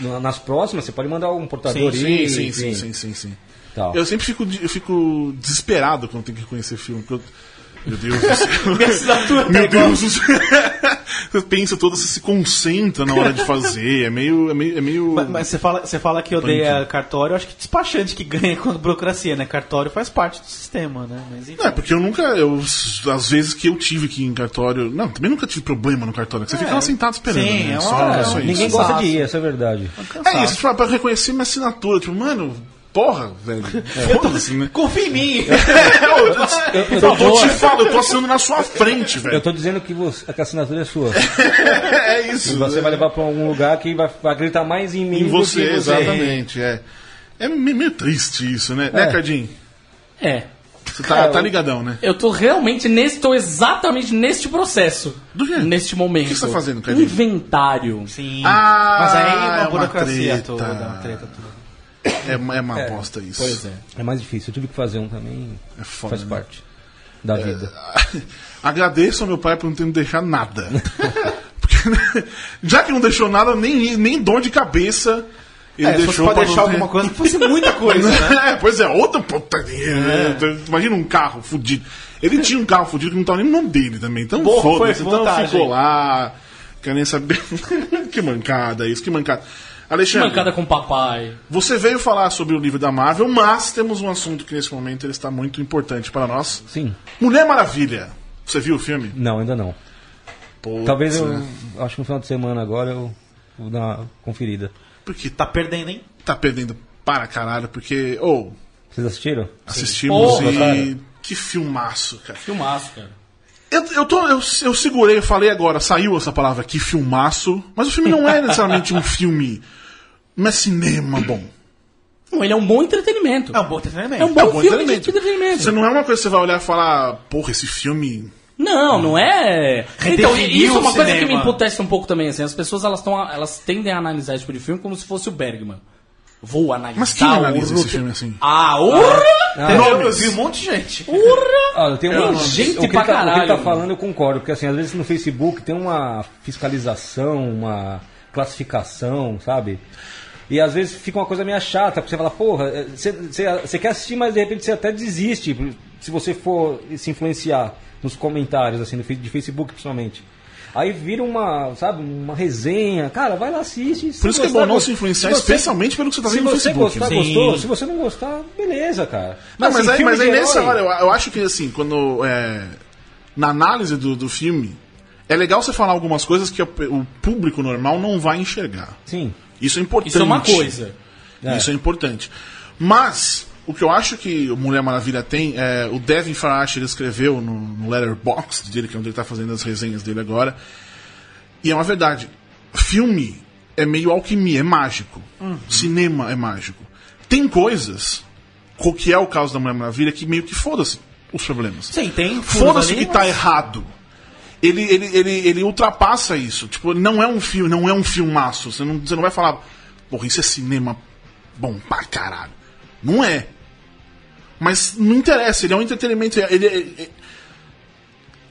na- nas próximas você pode mandar um portador sim, aí, sim, sim, sim, sim, sim. tal. Eu sempre fico, eu fico desesperado quando tenho que reconhecer filme. porque eu- meu Deus do <laughs> céu. Minha assinatura Meu tá. Deus do céu. <laughs> Você pensa todo, você se concentra na hora de fazer. É meio. É meio, é meio... Mas, mas você, fala, você fala que odeia cartório, eu acho que despachante que ganha com a burocracia, né? Cartório faz parte do sistema, né? Mas enfim. Não, é porque eu nunca. Eu, às vezes que eu tive que ir em cartório. Não, também nunca tive problema no cartório. Você fica lá sentado esperando. sim, né? é uma- só, é é só um- isso. Ninguém Cansaço. gosta de ir, essa é verdade. É isso, tipo, pra reconhecer minha assinatura. Tipo, mano, porra, velho. <laughs> Foda-se, né? Confia em mim! Eu, eu, eu tô te falando, eu tô assinando na sua frente, Eu velho. tô dizendo que, você, que a assinatura é sua. <laughs> É isso. Você vai levar pra algum lugar que vai, vai acreditar mais em mim Em do você, que você. exatamente. É. É meio triste isso, né? Né, É. Cardinho? É. Você tá, É, tá eu- ligadão, né? Eu tô realmente nesse, tô exatamente neste processo. Do quê? Neste momento. O que você tá fazendo, Cadinho? Inventário. Sim. Ah, mas aí é é uma uma burocracia treta. toda, uma treta toda. É, é uma bosta isso. Pois é. É mais difícil. Eu tive que fazer um também. É foda, faz né? parte da vida. <laughs> Agradeço ao meu pai por não ter me deixado nada. <laughs> Porque, né, já que não deixou nada, nem, nem dor de cabeça ele É, deixou pra pra deixar alguma coisa, fosse muita <laughs> coisa, né? É, pois é, outra putaria, né? Imagina um carro fudido. Ele tinha um carro fudido que não tava nem no nome dele também. Então foda-se. foi Então vantagem. ficou lá. Quer nem saber. que mancada isso, que mancada. Alexandre, Mancada com papai. você veio falar sobre o livro da Marvel, mas temos um assunto que nesse momento ele está muito importante para nós. Sim. Mulher Maravilha. Você viu o filme? Não, ainda não. Putz, Talvez eu. né? Acho que no final de semana agora eu vou dar uma conferida. Porque Tá perdendo, hein? tá perdendo para caralho, porque. Ou, Vocês assistiram? assistimos Porra, e. cara. Que filmaço, cara. Filmaço, cara. Eu, eu, tô, eu, eu segurei, eu falei agora, saiu essa palavra aqui, filmaço, mas o filme não é necessariamente um filme. Não é cinema bom. Não, ele é um bom entretenimento. É um bom entretenimento. É um bom É um bom filme de entretenimento. entretenimento. Você não é uma coisa que você vai olhar e falar, porra, esse filme. Não, não é. Então, isso é uma coisa que me emputece um pouco também. Assim, as pessoas elas, tão, elas tendem a analisar esse tipo de filme como se fosse o Bergman. Vou analisar Mas quem analisa esse filme assim? Ah, urra! Entendeu? Eu vi um monte de gente. Ah, eu tenho É, uma, gente o que, ele pra tá, o que ele caralho, tá falando eu concordo, porque assim, às vezes no Facebook tem uma fiscalização, uma classificação, sabe? E às vezes fica uma coisa meio chata, porque você fala, porra, eh, você, você, você quer assistir, mas de repente você até desiste, se você for se influenciar nos comentários, assim, no, de Facebook principalmente. Aí vira uma, sabe, uma resenha. Cara, vai lá, assiste. se Por isso que é bom não se influenciar, se você- especialmente pelo que você tá se vendo no você Facebook. gostar, né? gostou. Se você não gostar, beleza, cara. Não, mas, assim, aí, mas aí nessa hora, eu, eu acho que assim, quando. é, na análise do, do filme, é legal você falar algumas coisas que o, o público normal não vai enxergar. Sim. Isso é importante. Isso é uma coisa. Isso é importante. Mas, o que eu acho que o Mulher Maravilha tem, é, o Devin Farash ele escreveu no, no Letterboxd dele, que é onde ele tá fazendo as resenhas dele agora. E é uma verdade. Filme é meio alquimia, é mágico. Cinema é mágico. Tem coisas, co- que é o caso da Mulher Maravilha, que meio que foda-se os problemas. Sim, tem. Foda-se o que tá mas- errado. Ele, ele, ele, ele ultrapassa isso. Tipo, não é um filme, não é um filmaço. Você não, você não vai falar, porra, isso é cinema bom pra caralho. Não é. Mas não interessa, ele é um entretenimento. Ele, ele,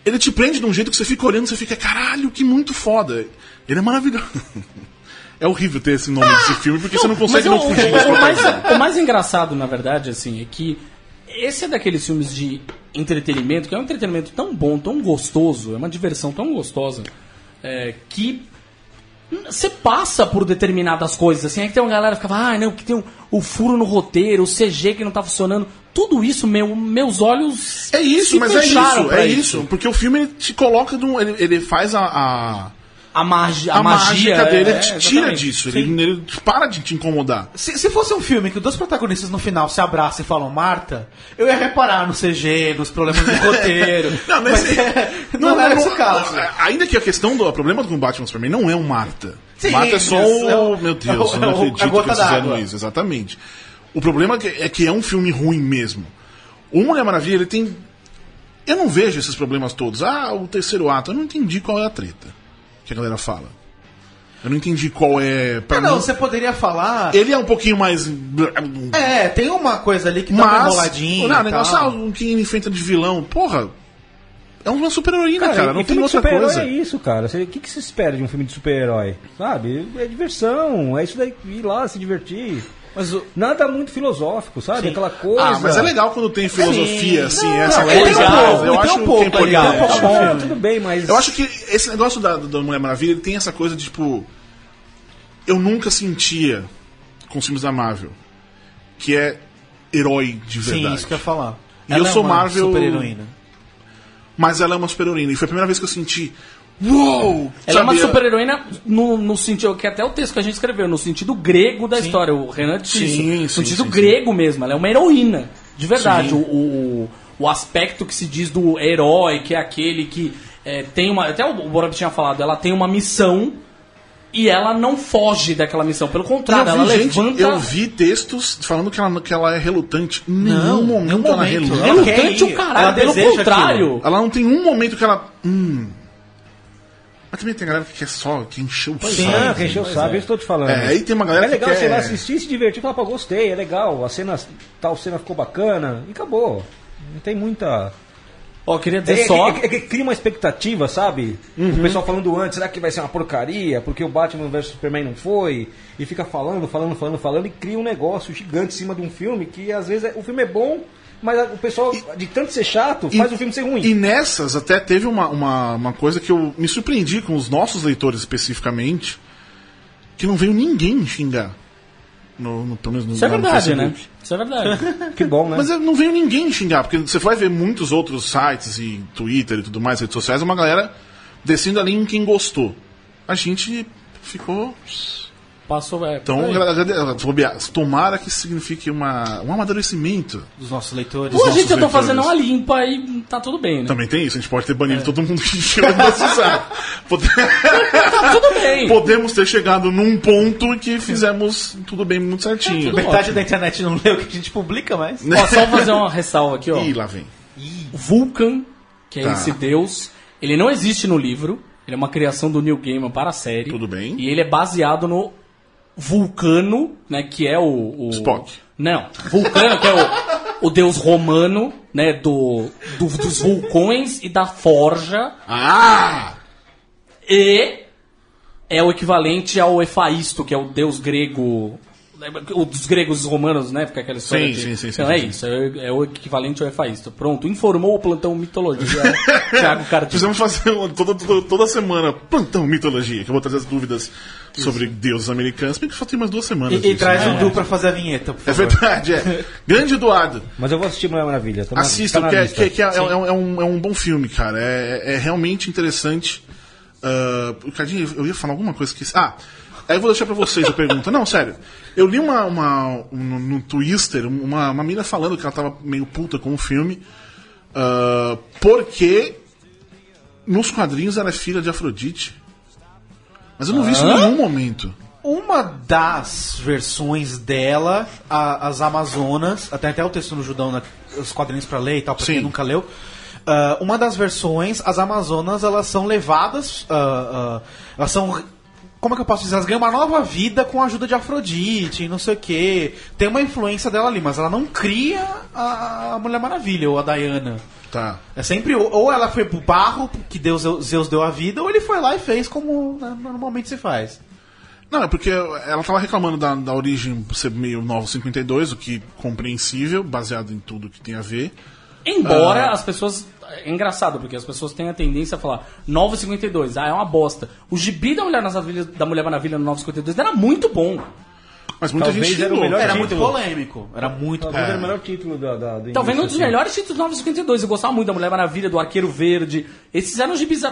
ele te prende de um jeito que você fica olhando, você fica, caralho, que muito foda. Ele é maravilhoso. <laughs> É horrível ter esse nome desse filme, porque você não consegue não fugir o- o mais, o mais engraçado, na verdade, assim, é que esse é daqueles filmes de entretenimento, que é um entretenimento tão bom, tão gostoso, é uma diversão tão gostosa, é, que você passa por determinadas coisas, assim, aí que tem uma galera que ficava, ah, não, que tem o, o furo no roteiro, o CG que não tá funcionando, tudo isso, meu, meus olhos É isso, mas é isso, é isso. Porque o filme ele te coloca num. Ele, ele faz a. a... A, magi A, a magia mágica dele é, te é, tira disso. Ele, ele para de te incomodar. Se, se fosse um filme que os dois protagonistas no final se abraçam e falam Marta, eu ia reparar no CG, nos problemas do roteiro. <laughs> Não, mas, <laughs> é, não, era esse caso. Ainda que a questão do o problema com Batman Superman não é o Marta. Sim, Marta é só o. é o- meu Deus, é eu não acredito que eles fizeram isso. Exatamente. O problema é que, é que é um filme ruim mesmo. O Mulher Maravilha, ele tem. Eu não vejo esses problemas todos. Ah, o terceiro ato. Eu não entendi qual é a treta que a galera fala. Eu não entendi qual é. Pra Ah, não, mim, você poderia falar. Ele é um pouquinho mais. É, tem uma coisa ali que dá uma Mas. enroladinha. Não, o negócio, tal. ah, o que ele enfrenta de vilão. Porra. É uma super-heroína, cara. Cara, Não tem outra super-herói coisa. é isso, cara. O que, que você espera de um filme de super-herói? Sabe? É diversão, é isso daí, ir lá se divertir. Mas o- Nada muito filosófico, sabe? Aquela coisa. Ah, mas é legal quando tem filosofia, assim, essa não, coisa. é legal, eu tem um acho pouco, que é importante. legal. Poxa, bom, filme. tudo bem, mas. Eu acho que esse negócio da, da Mulher Maravilha, ele tem essa coisa de, tipo... Eu nunca sentia, com os filmes da Marvel, que é herói de verdade. Sim, isso que eu ia falar. E Ela eu é sou uma Marvel- super-heroína. Mas ela é uma super-heroína. E foi a primeira vez que eu senti... Uou! Ela é uma super-heroína no, no sentido, que é até o texto que a gente escreveu, no sentido grego da história. O Renan disse isso. Sim, No sim, sentido sim, grego mesmo. Ela é uma heroína. De verdade. Sim. O, o, o aspecto que se diz do herói, que é aquele que é, tem uma. Até o Borab tinha falado, ela tem uma missão e ela não foge daquela missão. Pelo contrário, eu ela vi, gente, levanta. eu vi textos falando que ela, que ela é relutante. Em Não, nenhum momento, ela momento. Ela relutante quer ir. o caralho, Ela pelo contrário. Ela não tem um momento que ela. Hum. Mas também tem galera que quer só, que encheu o Sim, saco. ah, quem encheu o saco, eu estou te falando. É, aí tem uma galera É legal que você ir lá quer- assistir, se divertir, falar, pô, gostei, é legal, a cena, tal cena ficou bacana, e acabou. Não tem muita. Ó, queria É, dizer é, só. é, é que cria uma expectativa, sabe? O pessoal falando antes, será que vai ser uma porcaria? Porque o Batman vs Superman não foi? E fica falando, falando, falando, falando, e cria um negócio gigante em cima de um filme que às vezes é- o filme é bom, mas o pessoal, de tanto ser chato, faz o filme ser ruim. E nessas até teve uma, uma, uma coisa que eu me surpreendi com os nossos leitores especificamente, que não veio ninguém xingar. No, no, pelo menos no, Isso é verdade, né? Isso é verdade. <laughs> Que bom, né? Mas não veio ninguém xingar, porque você vai ver muitos outros sites e Twitter e tudo mais, redes sociais, uma galera descendo ali em quem gostou. A gente ficou. Passou, é. Então, Aí. agrade- bobear. tomara que signifique uma, um amadurecimento. Dos nossos leitores. Ou a gente já tá leitores. fazendo uma limpa e tá tudo bem, né? Também tem isso, a gente pode ter banido todo mundo que chegou nesse saco. Pode- Tá tudo bem. Podemos ter chegado num ponto que fizemos tudo bem, muito certinho. Metade da internet não lê o que a gente publica, mas. Ó, só vou fazer uma ressalva aqui, ó. Ih, lá vem. Vulcan, que é Tá. esse deus, ele não existe no livro. Ele é uma criação do Neil Gaiman para a série. Tudo bem. E ele é baseado no Vulcano, né, que é o... o... Spock. Não, Vulcano, que é o, o deus romano, né, do, do- dos vulcões e da forja. Ah! E é o equivalente ao Efaisto, que é o deus grego. O dos gregos e os romanos, né? Fica aquela história. Sim, de- sim, sim, sim, Então é sim. isso, é, é o equivalente ao Efaisto. Pronto, informou o plantão Mitologia, <laughs> Thiago Cardinho. Precisamos fazer uma- toda, toda, toda semana plantão mitologia, que eu vou trazer as dúvidas sobre deuses americanos, porque só tem mais duas semanas. E, e disso, traz né? o Du pra fazer a vinheta, por É favor. verdade, é. <laughs> Grande Eduardo. Mas eu vou assistir Mulher Maravilha. Tá Assista, tá que, é, lista. que, que é, é um, é um- é um bom filme, cara. É, é realmente interessante. Ah, Cadinho, eu ia falar alguma coisa que. Ah, aí eu vou deixar pra vocês a pergunta. Não, sério. Eu li uma, uma, um- no Twitter uma, uma mina falando que ela tava meio puta com o filme. ah, porque nos quadrinhos ela é filha de Afrodite. Mas eu não vi isso em nenhum momento. Uma das versões dela, a- as Amazonas, até até o texto no Judão, né, os quadrinhos pra ler e tal, pra Sim. quem nunca leu. ah, uma das versões, as Amazonas, elas são levadas, ah, ah, elas são Como é que eu posso dizer? Elas ganham uma nova vida com a ajuda de Afrodite, não sei o quê. Tem uma influência dela ali, mas ela não cria a, Mulher Maravilha ou a Diana. Tá. É sempre, ou- ela foi pro barro, que Deus, Zeus deu a vida, ou ele foi lá e fez como né, normalmente se faz. Não, é porque ela tava reclamando da, da origem ser meio novo 52, o que é compreensível, baseado em tudo que tem a ver. Embora Ah. as pessoas. É engraçado, porque as pessoas têm a tendência a falar 952, ah, é uma bosta. O gibi da Mulher, Maravilha, da Mulher Maravilha no 952 era muito bom. Mas muita Talvez gente era o melhor Era título. muito polêmico. Era muito Talvez É. era o melhor título da, da, do Talvez um dos assim. melhores títulos do 952. Eu gostava muito da Mulher Maravilha, do Arqueiro Verde. Esses eram gibis.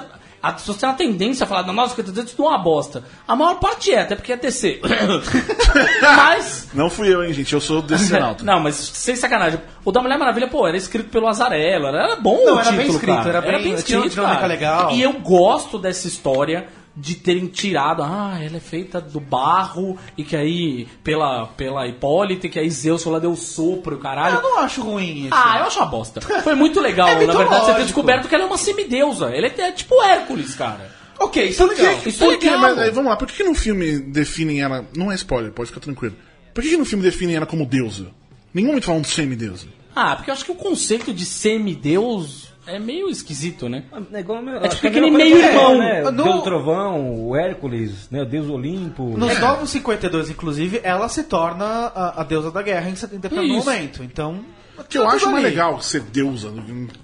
A- As pessoas têm a tendência a falar, no 952 tudo é uma bosta. A maior parte é, até porque é DC. <laughs> Mas. Não fui eu, hein, gente. Eu sou desse <laughs> Senalto. Não, mas sem sacanagem. O da Mulher Maravilha, pô, era escrito pelo Azarello. Era, era bom Não, o era título, bem escrito, cara. era bem- tinha uma dinâmica cara. legal. E eu gosto dessa história de terem tirado, ah, ela é feita do barro e que aí, pela, pela Hipólita, e que aí Zeus foi lá deu sopro, caralho. Eu não acho ruim isso. Ah, eu acho uma bosta. Foi muito legal, <laughs> É na verdade, você ter descoberto que ela é uma semideusa. Ela é, é tipo Hércules, cara. Ok, isso é legal. Isso é Por que, legal. mas, aí, vamos lá, por que, que no filme definem ela. Não é spoiler, pode ficar tranquilo. Por que, que no filme definem ela como deusa? Nenhum momento falam de semideusa. Ah, porque eu acho que o conceito de semideus é meio esquisito, né? É, igual, É tipo aquele meio-irmão. é, Né? O No- Deus Trovão, o Hércules, né? o Deus Olimpo. Nos Novos 52, inclusive, ela se torna a, a deusa da guerra em determinado momento. Então. Que eu acho mais legal ser deusa.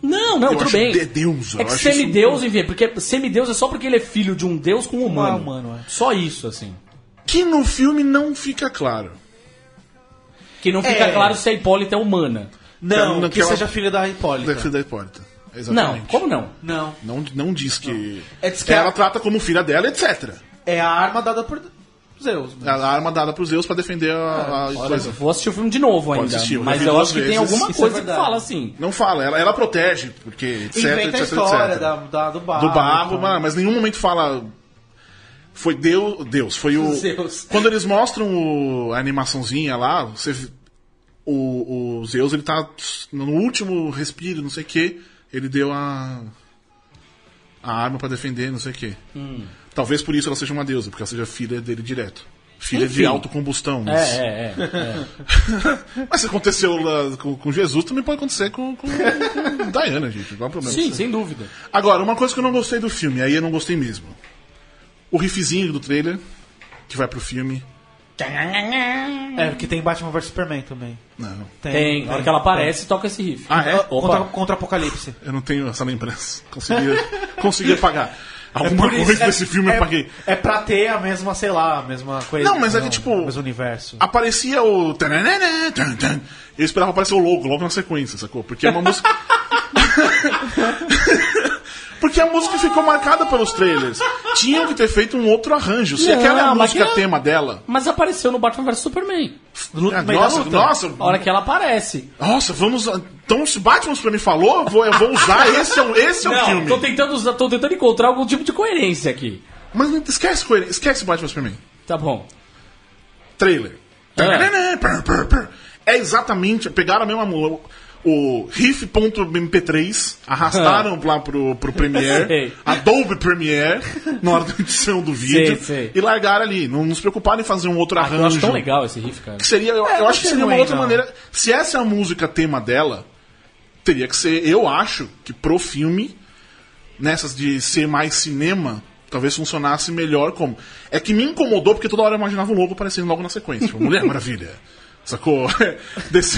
Não, não, Eu tudo acho bem. de- deusa, É que semideus, enfim, porque semideus é só porque ele é filho de um deus com um humano. Ah, humano, é. Só isso, assim. Que no filme não fica claro. Que não fica É. claro se a Hipólita é humana. Não, Não, que, seja filha da Hipólita. Da filha da Hipólita. Não, Exatamente. como não? Não. Não, não diz que. É, diz que ela a- trata como filha dela, etc. É a arma dada por Zeus. É a arma dada pros Zeus pra defender a, a Olha, coisa. vou assistir o filme de novo Pode ainda. assistir, eu mas eu acho que tem vezes. alguma Isso é coisa que verdade. fala assim. Não fala, ela, ela protege, porque etc, Inventa etc, a história etc. da, da- do barro. do barro, então. mas, mas nenhum momento fala. Foi Deus. Deus, foi o. <laughs> Zeus. Quando eles mostram o- a animaçãozinha lá, você. O, o Zeus, ele tá no último respiro, não sei o que. Ele deu a. A arma pra defender, não sei o que. Hum. Talvez por isso ela seja uma deusa, porque ela seja filha dele direto. Filha Enfim. de autocombustão. Mas, É, é, é. é. <laughs> mas se aconteceu lá com, com Jesus, também pode acontecer com, com, com Diana, gente. Não há problema. Sim, sem dúvida. Agora, uma coisa que eu não gostei do filme, aí eu não gostei mesmo. O riffzinho do trailer, que vai pro filme. É, porque tem Batman vs Superman também. Não, Tem, na hora que ela aparece, toca esse riff. Ah, é? Contra, Opa. contra Apocalipse. eu não tenho essa lembrança. <laughs> Consegui, consegui apagar. Alguma por isso- coisa é- desse filme eu é, apaguei. É pra ter a mesma, sei lá, a mesma coisa. Não, mas é que, tipo, O mesmo universo. Aparecia o. Eu esperava aparecer o logo logo na sequência, sacou? Porque é uma música. <laughs> <laughs> Porque a música ficou marcada pelos trailers. Tinham que ter feito um outro arranjo. Se Não, aquela é a música que é- tema dela. Mas apareceu no Batman vs Superman. Nossa, luta. nossa, A hora que ela aparece. nossa, vamos. Então, se Batman pra mim falou, eu vou, eu vou usar. <laughs> Esse é, o- esse é o Não, filme. tô tentando, tô tentando encontrar algum tipo de coerência aqui. Mas não- esquece, coelho, esquece Batman pra mim. Tá bom. Trailer. Pur, pur. É exatamente. Pegaram a mesma. mu- O riff.mp3, arrastaram lá pro, pro Premiere. <laughs> Adobe Premiere, na hora da <laughs> edição do vídeo, Sei, sei. e largaram ali. Não, não se preocuparam em fazer um outro Eu arranjo. acho tão legal esse riff, cara. Que seria, eu, É, eu acho que seria uma ruim, outra não. maneira. Se essa é a música tema dela, teria que ser, eu acho, que pro filme, nessas de ser mais cinema, talvez funcionasse melhor como. É que me incomodou porque toda hora eu imaginava o logo aparecendo logo na sequência. Tipo, Mulher <laughs> Maravilha. Sacou? Desse...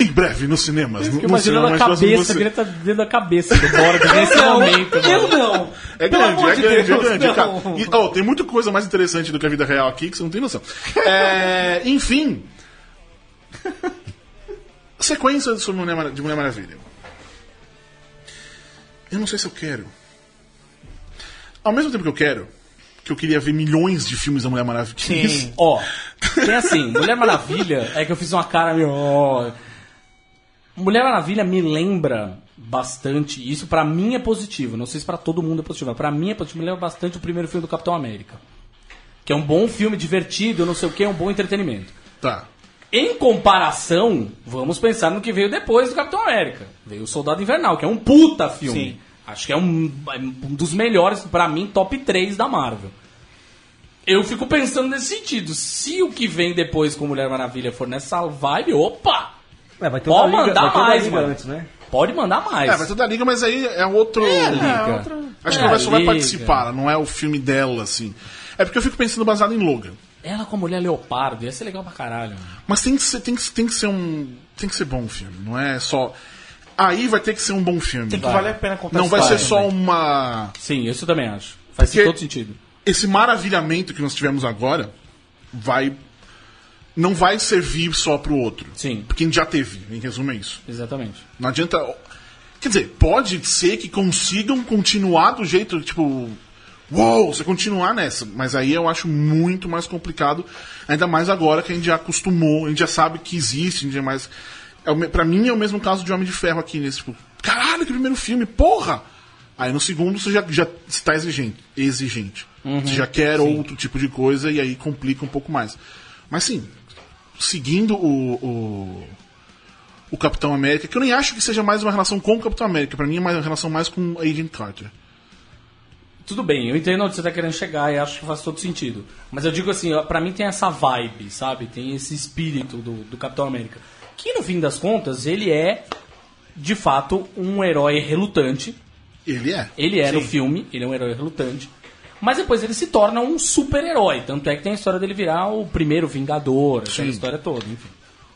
em breve nos cinemas. no- Fico no imaginando cinema a de cabeça, estar dentro da cabeça do Borg <laughs> nesse momento. Eu mano. não. É Pelo grande, amor é de grande, Deus, é grande. não. cara. E, oh, tem muita coisa mais interessante do que a vida real aqui que você não tem noção. É, enfim. <laughs> Sequência sobre Mulher de Mulher Maravilha. Eu não sei se eu quero. Ao mesmo tempo que eu quero, que eu queria ver milhões de filmes da Mulher Maravilha. Sim. Ó, tem assim, Mulher Maravilha é que eu fiz uma cara meio. ó. Mulher Maravilha me lembra bastante, isso pra mim é positivo, não sei se pra todo mundo é positivo, mas pra mim é positivo, me lembra bastante o primeiro filme do Capitão América. Que é um bom filme, divertido, não sei o que, é um bom entretenimento. Tá. Em comparação, vamos pensar no que veio depois do Capitão América. Veio o Soldado Invernal, que é um puta filme. Sim. Acho que é um, um dos melhores, pra mim, top 3 da Marvel. eu fico pensando nesse sentido. Se o que vem depois com Mulher Maravilha for nessa vibe, opa! É, vai ter Pode Liga, mandar vai ter mais, Liga mano. antes, né? Pode mandar mais. É, vai ter da Liga, mas aí é outro. Liga. Acho que É, ela só vai Liga. participar, não é o filme dela, assim. É porque eu fico pensando baseado em Logan. Ela com a mulher leopardo, ia ser legal pra caralho. Mas tem que ser, tem que, tem que ser um. Tem que ser bom o filme, não é só. Aí vai ter que ser um bom filme. Tem que Vai. valer a pena contar Não a vai ser só também. uma. Sim, isso eu também acho. Faz Porque- todo sentido. Esse maravilhamento que nós tivemos agora vai. Não vai servir só pro outro. Sim. Porque a gente já teve, em resumo é isso. Exatamente. Não adianta. Quer dizer, pode ser que consigam continuar do jeito, tipo. Uou, você continuar nessa. Mas aí eu acho muito mais complicado. Ainda mais agora que a gente já acostumou, a gente já sabe que existe, a gente já mais. É, me- pra mim é o mesmo caso de Homem de Ferro aqui nesse, tipo, caralho, que primeiro filme, porra! Aí no segundo você já, já está exigente. exigente. você já quer outro tipo de coisa e aí complica um pouco mais. Mas sim, seguindo o, o, o Capitão América, que eu nem acho que seja mais uma relação com o Capitão América, pra mim é mais uma relação mais com o Agent Carter. Tudo bem, eu entendo onde você tá querendo chegar e acho que faz todo sentido. Mas eu digo assim, ó, pra mim tem essa vibe, sabe? Tem esse espírito do, do Capitão América. Que no fim das contas, ele é, de fato, um herói relutante. Ele é. Ele é no filme, ele é um herói relutante. Mas depois ele se torna um super-herói. Tanto é que tem a história dele virar o primeiro Vingador, aquela Sim. história toda, enfim.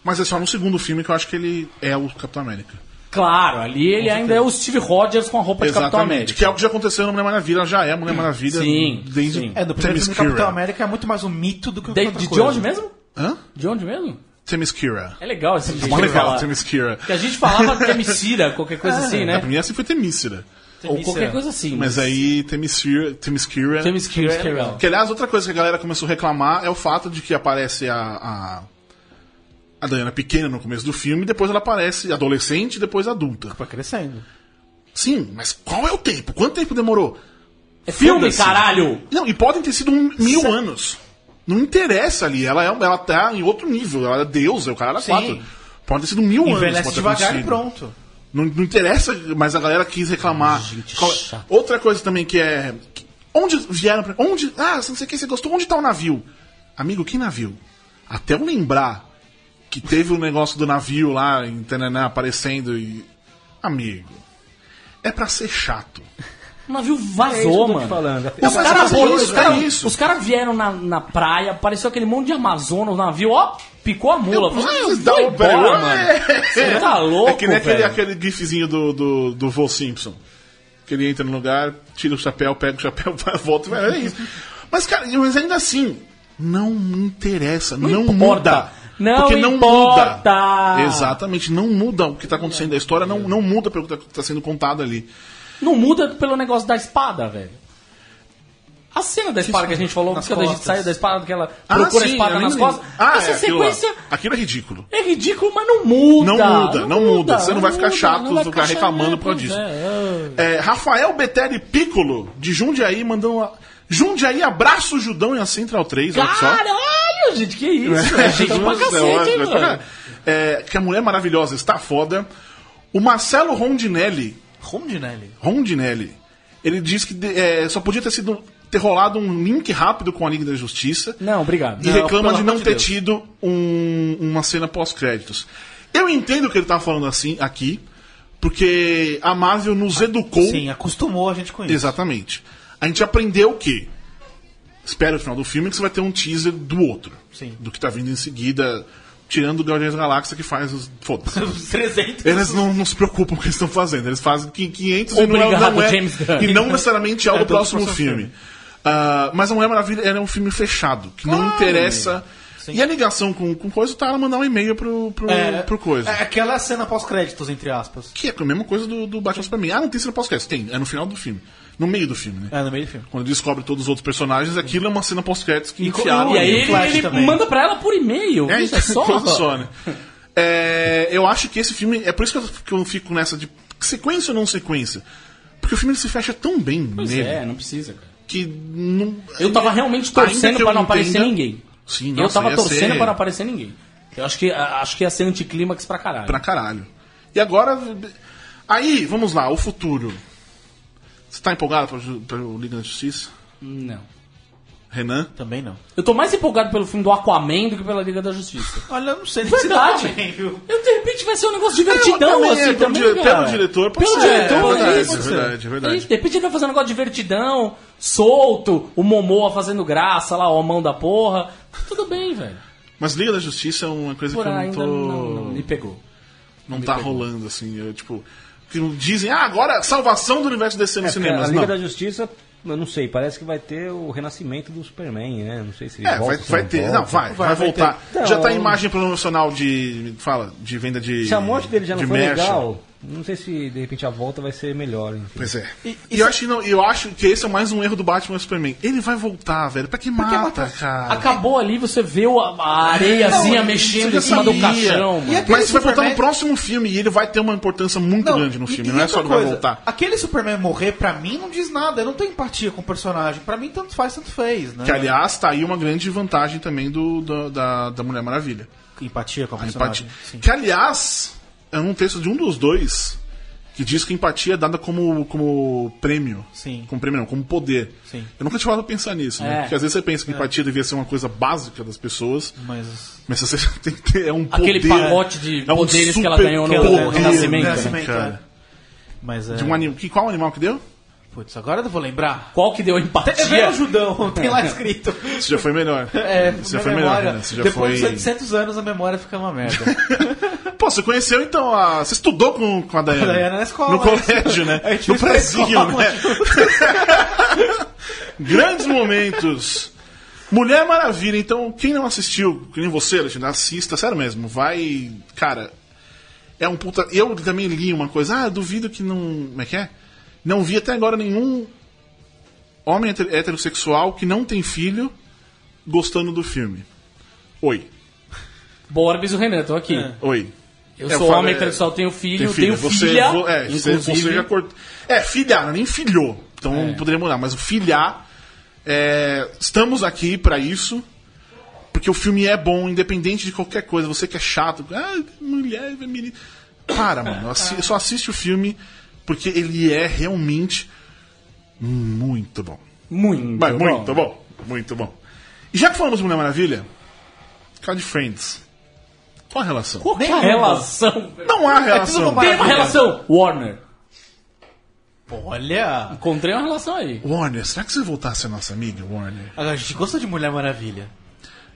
Mas é só no segundo filme que eu acho que ele é o Capitão América. Claro, ali ele ainda é o Steve Rogers com a roupa de Capitão América. Que é o que já aconteceu na Mulher Maravilha, ela já é a Mulher Maravilha Sim, desde sim. É, do primeiro filme. Capitão América é muito mais um mito do que De, outra de, de onde mesmo? Hã? De onde mesmo? Themyscira. É legal esse jeito Mó de legal, falar. Themyscira. Que a gente falava <laughs> Temicira, qualquer coisa assim, É, né? pra mim assim foi Themyscira. Ou qualquer coisa assim. Mas aí Themyscira, Themyscira... Legal. Que aliás, outra coisa que a galera começou a reclamar é o fato de que aparece a, a, a Diana pequena no começo do filme, e depois ela aparece adolescente e depois adulta. Vai crescendo. Sim, mas qual é o tempo? Quanto tempo demorou? É filme, Foda-se. caralho! Não, e podem ter sido um mil anos. Não interessa ali, ela, é, ela tá em outro nível, ela é Deus, é o cara Sim. quatro. Pode ter sido mil anos. Envelhece pode ter devagar e pronto. Não, não interessa, mas a galera quis reclamar. Gente Qual- chata. Outra coisa também que é. que- Onde vieram pra. Onde. Ah, não sei o que, você gostou? Onde tá o navio? Amigo, que navio? Até eu lembrar que teve o negócio do navio lá em Tananã aparecendo e. Amigo. É pra ser chato. O navio É vazou, te mano. falando. Os caras é caras- é os caras vieram na, na praia, apareceu aquele monte de Amazonas, o navio, ó, picou a mula. Falou, Ah, "Vou dá o embora, velho. mano. Você tá louco, É que nem aquele, velho. aquele gifzinho do, do, do Vô Simpson. Que ele entra no lugar, tira o chapéu, pega o chapéu, <laughs> vai, volta. vai, É isso. Mas, cara, mas ainda assim, não me interessa. Não, importa. muda. Não porque não importa. muda. Exatamente, não muda o que tá acontecendo. A história não, não muda pelo que tá, tá sendo contado ali. Não muda pelo negócio da espada, velho. A cena da espada que a gente falou, Nas quando a gente costas. saiu da espada, que ela Ah, procura a sim, espada eu nas costas. Ah, essa é, aquilo, sequência aquilo é ridículo. é ridículo, mas não muda. Não muda, não muda. Você não vai ficar muda, chato, não vai ficar reclamando por causa disso. é, é. É, Rafael Betelli Piccolo, de Jundiaí, mandando. Uma... Jundiaí, abraço Judão e a Central 3, olha só. Caralho, gente, que isso? É gente pra <laughs> cacete, é, hein, é, mano? é, que a mulher maravilhosa está foda. O Marcelo Rondinelli, Rondinelli. Rondinelli, ele diz que é, só podia ter sido ter rolado um link rápido com a Liga da Justiça. Não, obrigado. E Não, reclama de não ter Deus. tido um- uma cena pós-créditos. Eu entendo que ele tá falando assim aqui, porque a Marvel nos educou. Sim, acostumou a gente com isso. Exatamente. A gente aprendeu o quê? Espera o final do filme que você vai ter um teaser do outro. Sim. Do que tá vindo em seguida, tirando o Guardiões da Galáxia que faz os. Foda-se. Os 300. Eles não, não se preocupam com o que eles estão fazendo. Eles fazem qui- 500 e não, é- Obrigado, não é, James Gunn. e não necessariamente é o <laughs> É do próximo próximo filme. Ah, mas a Mulher Maravilha ela é um filme fechado, que não interessa. E a ligação com, com coisa tá ela mandar um e-mail pro, pro, É, pro coisa. é aquela cena pós-créditos, entre aspas. Que é a mesma coisa do, do Batman Superman. Ah, não tem cena pós-crédito. Tem, é no final do filme. No meio do filme, né? É, no meio do filme. Quando descobre todos os outros personagens, aquilo é uma cena pós-créditos que E- enfiaram. E aí ele, ele também. manda pra ela por e-mail. É, Veja <laughs> só. coisa só, né? É, eu acho que esse filme. É por isso que eu, que eu fico nessa de sequência ou não sequência. Porque o filme ele se fecha tão bem Pois nele é, não precisa, cara. que não. Eu tava realmente torcendo eu pra não aparecer entenda- ninguém. Sim, eu nossa, tava ia torcendo ser pra não aparecer ninguém. Eu acho que, acho que ia ser anticlímax pra caralho. Pra caralho. E agora. Aí, vamos lá, o futuro. Você tá empolgado pra o Liga da Justiça? Não. Renan? Também não. Eu tô mais empolgado pelo filme do Aquaman do que pela Liga da Justiça. Olha, eu não sei nem Verdade. se também, viu? Eu, de repente vai ser um negócio divertidão, também, assim, pelo também, dire- cara. pelo diretor, pode Pelo ser, diretor, é verdade, isso, é verdade, é verdade. De repente ele vai fazer um negócio divertidão, solto, o Momoa fazendo graça lá, ó, a mão da porra. Tudo bem, velho. Mas Liga da Justiça é uma coisa Por que eu não tô. não, não me pegou. não tá rolando, assim. Eu, tipo. Que dizem, ah, agora salvação do universo DC nos É, cinemas. a Liga Não. da Justiça, eu não sei, parece que vai ter o renascimento do Superman, né? Não sei se ele É, volta, vai, se vai ter. volta. Não, vai, vai, Vai, vai voltar. ter. Já tá a Não. imagem promocional de. Fala, de venda de. Se a morte dele já não de foi merch. legal, não sei se de repente a volta vai ser melhor. Enfim. Pois é. E- E, eu, acho que não, eu acho que esse é mais um erro do Batman e Superman. Ele vai voltar, velho. Pra que mata, mata? cara? Acabou ali, você vê o- a areiazinha Não, mexendo em cima do sabia. caixão, mano. aquele Mas você vai voltar no próximo filme e ele vai ter uma importância muito grande no filme. e não é só ele vai voltar. Aquele Superman morrer, pra mim, não diz nada. Eu não tenho empatia com o personagem. Pra mim, tanto faz, tanto fez, né? Que, aliás, tá aí uma grande vantagem também do, do- da, da Mulher Maravilha. Empatia com a A personagem. empatia. Sim. Que, aliás, é um texto de um dos dois que diz que empatia é dada como, como prêmio. Sim. Como prêmio, não, como poder. Sim. Eu nunca tinha parado pra pensar nisso, né? É. Porque às vezes você pensa que empatia devia ser uma coisa básica das pessoas, Mas. mas você tem que ter. É um Aquele poder, pacote de é um poderes que ela ganhou no poder, Renascimento, né, né? cara? Mas é. De um anim... que, qual animal que deu? Putz, agora eu vou lembrar. Qual que deu É empatia? bem o Judão, <laughs> tem lá escrito. Isso já foi melhor. <laughs> É, Isso já foi melhor, né? Isso já depois foi... dos 800 anos a memória fica uma merda. <laughs> Pô, você conheceu então a. Você estudou com, com a Dayana? A Dayana na escola, No colégio, né? A No escola, né? Grandes momentos. Mulher Maravilha, então, quem não assistiu, que nem você, Alexandre, assista, sério mesmo, vai. Cara, é um puta. Eu também li uma coisa, ah, duvido que não. Como é que é? Não vi até agora nenhum homem heter- heterossexual que não tem filho gostando do filme. Oi. Borbis e o Renan, tô aqui. Oi. Eu É, sou falo, homem é, heterossexual, tenho filho, filho. tenho Você, filha, vo- é, inclusive. você já cortou. É, filhar, nem filhou. Então É. poderia mudar. Mas o filhar. é, estamos aqui pra isso. Porque o filme é bom, independente de qualquer coisa. Você que é chato. Ah, mulher, menino. Para, mano. assi- só assiste o filme porque ele é realmente muito bom. Muito, Mas bom. muito bom. Muito bom. E já que falamos de Mulher Maravilha, cara de Friends. Qual a relação? Qual que é a Nem relação? Não há relação. tudo Tem uma relação. Warner. Olha. Encontrei uma relação aí. Warner, será que você voltasse a nossa amiga, Warner? A gente gosta de Mulher Maravilha.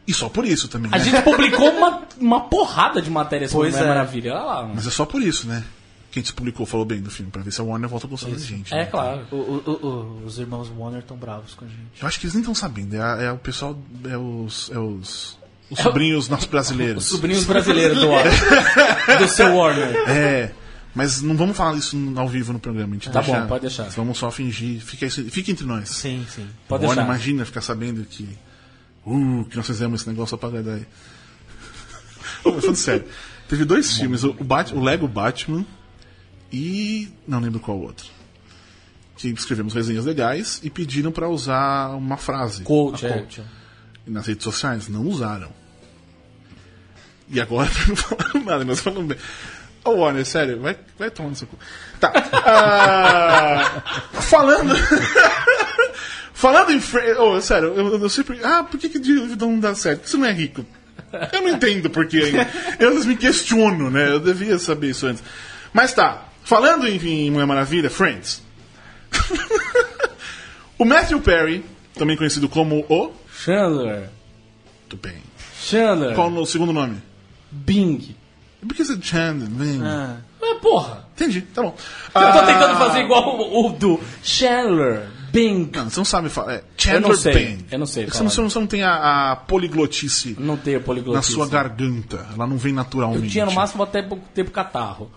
E só por isso também, A né? gente publicou uma, uma porrada de matérias sobre Mulher é. Maravilha. Olha lá, mano. Mas é só por isso, né? Que a gente publicou, falou bem do filme, pra ver se a Warner volta a gostar da gente. É né? claro. O- o- o- os irmãos Warner estão bravos com a gente. Eu acho que eles nem estão sabendo. É, é o pessoal. É os. É os. Os sobrinhos nossos brasileiros. <laughs> Os sobrinhos brasileiros do Warner. do seu Warner. <laughs> É. Mas não vamos falar isso ao vivo no programa. A gente Tá deixa- bom, pode deixar. Vamos só fingir. Fica, isso- fica entre nós. Sim, sim. Pode Warner, deixar. imagina ficar sabendo que. Uh, que nós fizemos esse negócio só pra agradar aí. Ô, mas falando sério. Teve dois filmes, o Bat- o Lego Batman e. não lembro qual outro. Que escrevemos resenhas legais e pediram pra usar uma frase. Coach, é. E nas redes sociais não usaram. E agora <laughs> não falaram nada, nós falamos bem. Ô Warner, sério, vai, vai tomar no seu cu. Tá. ah, <laughs> falando. <laughs> falando em. Fre- Ô, sério, eu, eu sempre. Ah, por que, que dívida não dá certo? Você não é rico. Eu não entendo por que ainda. Eu me questiono, né? Eu devia saber isso antes. Mas tá. Falando em, em Mulher Maravilha, Friends. <laughs> o Matthew Perry, também conhecido como o. Chandler. Muito bem. Chandler. Qual o segundo nome? Bing. Por que você é Chandler? Bem, Ah, Mas porra. Entendi, tá bom. Eu tô Ah, tentando fazer igual o, o do Chandler. Bing. Não, você não sabe falar. É Eu Chandler não sei, Bing. eu não sei Você não, você não tem a, a poliglotice Não tenho na poliglotismo. sua garganta. Ela não vem naturalmente. Eu tinha no máximo até pouco tempo catarro.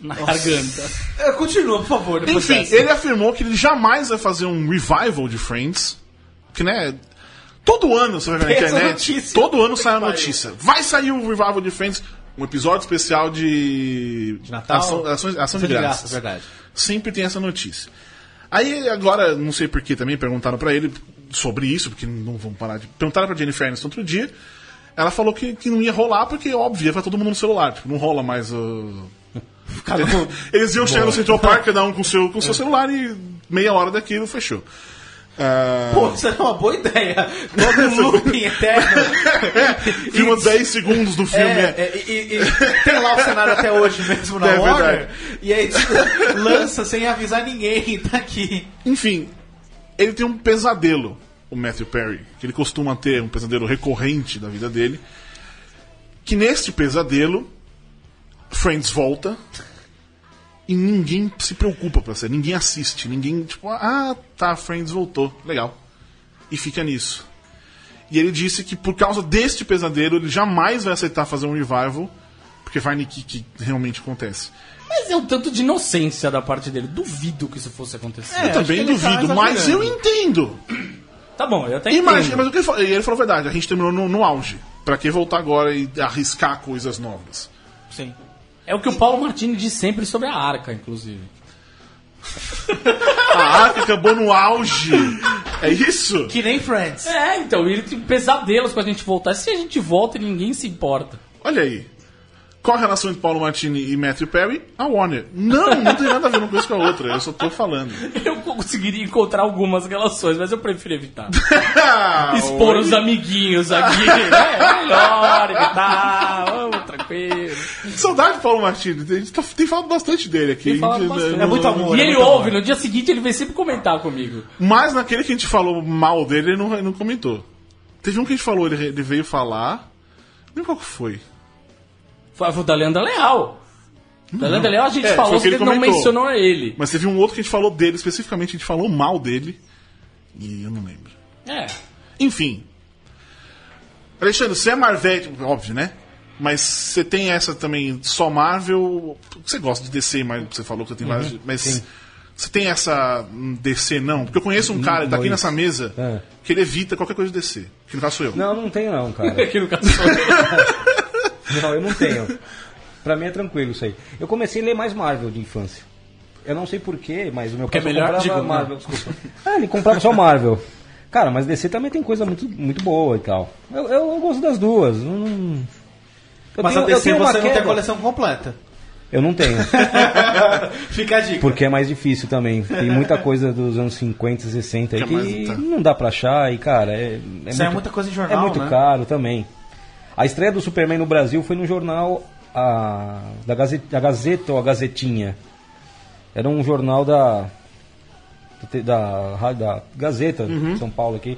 Na garganta. É, Continua, por favor. Enfim, dessa. ele afirmou que ele jamais vai fazer um revival de Friends. Que, né? Todo ano você vai ver na internet. notícia. Todo ano sai a notícia. Vai sair um revival de Friends. Um episódio especial de. De Natal? Ação, ação, ação de, graças. verdade. Sempre tem essa notícia. Aí agora, não sei porquê também, perguntaram pra ele sobre isso, porque não vão parar de. Perguntaram pra Jennifer Aniston outro dia. Ela falou que, que não ia rolar, porque, óbvio, ia todo mundo no celular. Tipo, não rola mais o. <laughs> Eles iam chegar no Central Park, cada um com seu, com seu celular e meia hora daquilo fechou. Ah, Pô, isso é uma boa ideia. Um <laughs> looping eterno. <laughs> filma 10 segundos do filme. É, é. é, e, e tem lá o cenário até hoje mesmo na É Warner. verdade. E aí tipo, lança sem avisar ninguém, tá aqui. Enfim, ele tem um pesadelo, o Matthew Perry, que ele costuma ter, um pesadelo recorrente da vida dele. Que neste pesadelo, Friends volta e ninguém se preocupa pra ser, ninguém assiste, ninguém, tipo, ah, tá, Friends voltou, legal. E fica nisso. E ele disse que por causa deste pesadelo, ele jamais vai aceitar fazer um revival, porque vai que, que realmente acontece. Mas é um tanto de inocência da parte dele. Duvido que isso fosse acontecer. eu também tá duvido, mas eu entendo. Tá bom, eu até Imagina, entendo. mas o que ele falou, e ele falou a verdade, a gente terminou no, no auge. Pra que voltar agora e arriscar coisas novas? Sim. É o que o Paulo Martini diz sempre sobre a arca, inclusive. A arca acabou no auge. É isso? Que nem Friends. É, então, ele tem pesadelos pra gente voltar. Se a gente volta, ninguém se importa. Olha aí. Qual a relação entre Paulo Martini e Matthew Perry? A Warner. Não, não tem nada a ver uma coisa com a outra. Eu só tô falando. <laughs> Eu conseguiria encontrar algumas relações, mas eu prefiro evitar. <laughs> Expor oi. os amiguinhos aqui. <laughs> É melhor evitar. Vamos, tranquilo. Saudade do Paulo Martini. A gente tá- tem falado bastante dele aqui. Gente, bastante. né, É muito amor. E é ele ouve, amor. no dia seguinte ele vem sempre comentar comigo. Mas naquele que a gente falou mal dele, ele não, ele não comentou. Teve um que a gente falou, ele, ele veio falar. Lembro qual que foi. Foi o da Leandra Leal. Da Leandra Leal a gente É, falou que que ele não comentou. mencionou ele. Mas teve um outro que a gente falou dele, especificamente, a gente falou mal dele. E eu não lembro. É. Enfim. Alexandre, você é Marvel, óbvio, né? Mas você tem essa também, só Marvel. Você gosta de DC, mas você falou que você tem várias. Mas você tem essa hum, DC, não? Porque eu conheço um cara, ele tá aqui nessa mesa, É. que ele evita qualquer coisa de DC. Que no caso sou eu. Não, não tenho não, cara. <laughs> Aqui no caso sou eu. <laughs> Não, eu não tenho. Pra mim é tranquilo isso aí. Eu comecei a ler mais Marvel de infância. Eu não sei porquê, mas o meu Porque pai é melhor, comprava digo, Marvel. Desculpa. Ah, ele comprava só Marvel. Cara, mas DC também tem coisa muito, muito boa e tal. Eu, eu, eu gosto das duas. Eu Mas tenho- a eu DC tenho uma você não tem a coleção completa. Eu não tenho. <laughs> Fica a dica. Porque é mais difícil também. Tem muita coisa dos anos 50, 60 aí Que é mais- que tá. não dá pra achar e, cara, é, é, Sai muito, muita coisa em jornal, é muito né? caro também. A estreia do Superman no Brasil foi no jornal a, da Gazeta, a Gazeta ou a Gazetinha. Era um jornal da da, da, da Gazeta Uhum. de São Paulo aqui.